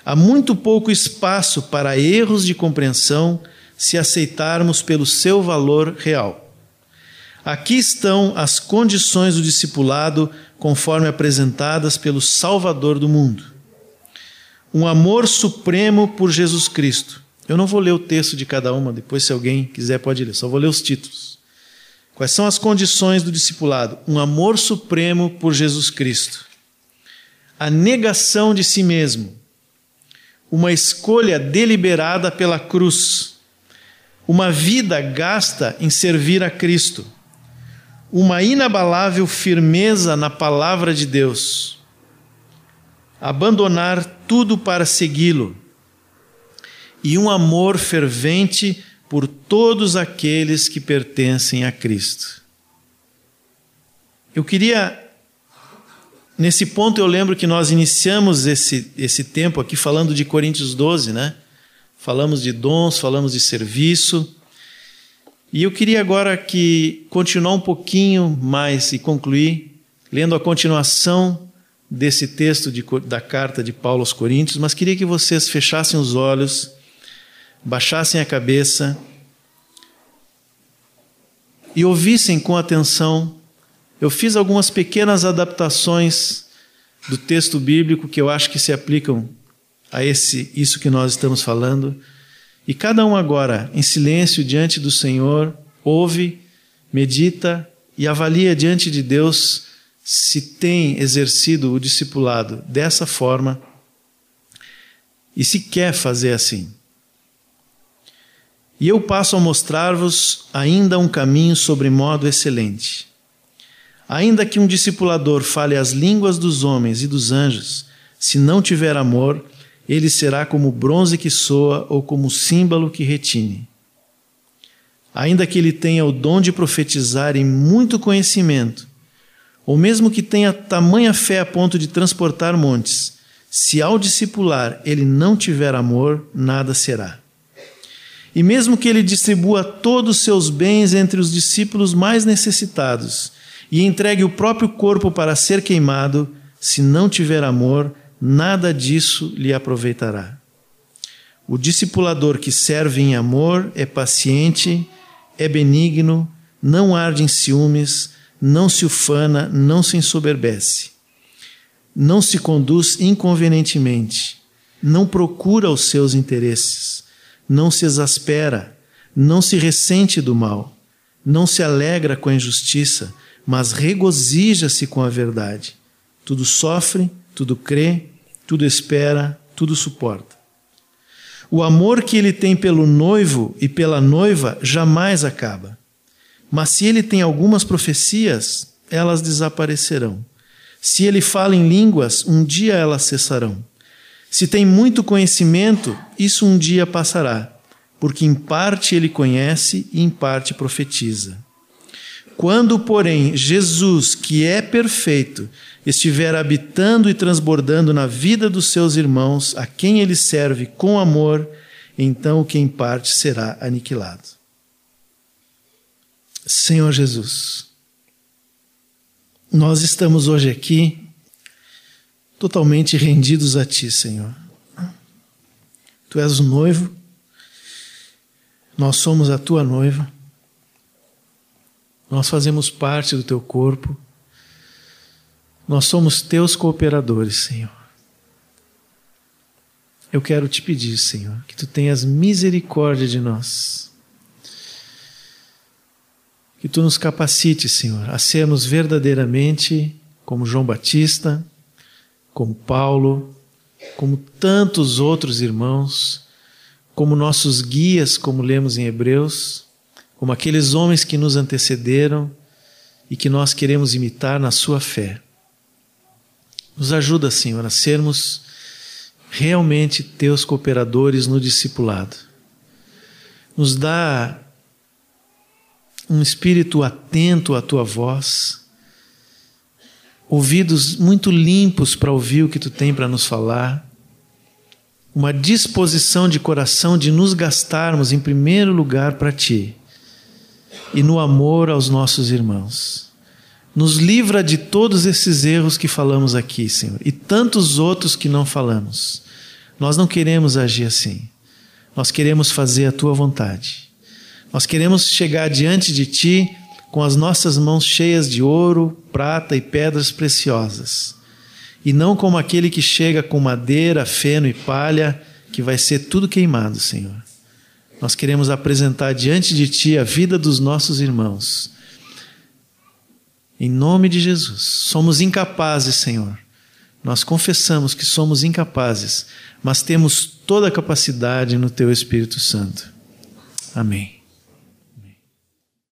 Há muito pouco espaço para erros de compreensão se aceitarmos pelo seu valor real. Aqui estão as condições do discipulado conforme apresentadas pelo Salvador do mundo. Um amor supremo por Jesus Cristo. Eu não vou ler o texto de cada uma, depois, se alguém quiser, pode ler, só vou ler os títulos. Quais são as condições do discipulado? Um amor supremo por Jesus Cristo, a negação de si mesmo, uma escolha deliberada pela cruz, uma vida gasta em servir a Cristo, uma inabalável firmeza na palavra de Deus, abandonar tudo para segui-lo e um amor fervente por todos aqueles que pertencem a Cristo. Eu queria, nesse ponto, eu lembro que nós iniciamos esse, esse tempo aqui falando de Coríntios 12, né? Falamos de dons, falamos de serviço. E eu queria agora que continuar um pouquinho mais e concluir lendo a continuação desse texto de, da carta de Paulo aos Coríntios, mas queria que vocês fechassem os olhos baixassem a cabeça e ouvissem com atenção. Eu fiz algumas pequenas adaptações do texto bíblico que eu acho que se aplicam a esse isso que nós estamos falando. E cada um agora, em silêncio diante do Senhor, ouve, medita e avalia diante de Deus se tem exercido o discipulado dessa forma e se quer fazer assim. E eu passo a mostrar-vos ainda um caminho sobre modo excelente. Ainda que um discipulador fale as línguas dos homens e dos anjos, se não tiver amor, ele será como bronze que soa ou como símbolo que retine. Ainda que ele tenha o dom de profetizar e muito conhecimento, ou mesmo que tenha tamanha fé a ponto de transportar montes, se ao discipular ele não tiver amor, nada será. E mesmo que ele distribua todos os seus bens entre os discípulos mais necessitados e entregue o próprio corpo para ser queimado, se não tiver amor, nada disso lhe aproveitará. O discipulador que serve em amor é paciente, é benigno, não arde em ciúmes, não se ufana, não se ensoberbece, não se conduz inconvenientemente, não procura os seus interesses não se exaspera, não se ressente do mal, não se alegra com a injustiça, mas regozija-se com a verdade. Tudo sofre, tudo crê, tudo espera, tudo suporta. O amor que ele tem pelo noivo e pela noiva jamais acaba. Mas se ele tem algumas profecias, elas desaparecerão. Se ele fala em línguas, um dia elas cessarão. Se tem muito conhecimento, isso um dia passará, porque em parte ele conhece e em parte profetiza. Quando, porém, Jesus, que é perfeito, estiver habitando e transbordando na vida dos seus irmãos, a quem ele serve com amor, então o que em parte será aniquilado. Senhor Jesus, nós estamos hoje aqui totalmente rendidos a Ti, Senhor. Tu és o noivo, nós somos a tua noiva, nós fazemos parte do teu corpo, nós somos teus cooperadores, Senhor. Eu quero te pedir, Senhor, que tu tenhas misericórdia de nós. Que tu nos capacites, Senhor, a sermos verdadeiramente como João Batista, como Paulo, como tantos outros irmãos, como nossos guias, como lemos em Hebreus, como aqueles homens que nos antecederam e que nós queremos imitar na sua fé. Nos ajuda, Senhor, a sermos realmente teus cooperadores no discipulado. Nos dá um espírito atento à tua voz, ouvidos muito limpos para ouvir o que tu tem para nos falar, uma disposição de coração de nos gastarmos em primeiro lugar para ti e no amor aos nossos irmãos. Nos livra de todos esses erros que falamos aqui, Senhor, e tantos outros que não falamos. Nós não queremos agir assim. Nós queremos fazer a tua vontade. Nós queremos chegar diante de ti com as nossas mãos cheias de ouro, prata e pedras preciosas. E não como aquele que chega com madeira, feno e palha, que vai ser tudo queimado, Senhor. Nós queremos apresentar diante de Ti a vida dos nossos irmãos. Em nome de Jesus. Somos incapazes, Senhor. Nós confessamos que somos incapazes, mas temos toda a capacidade no Teu Espírito Santo. Amém.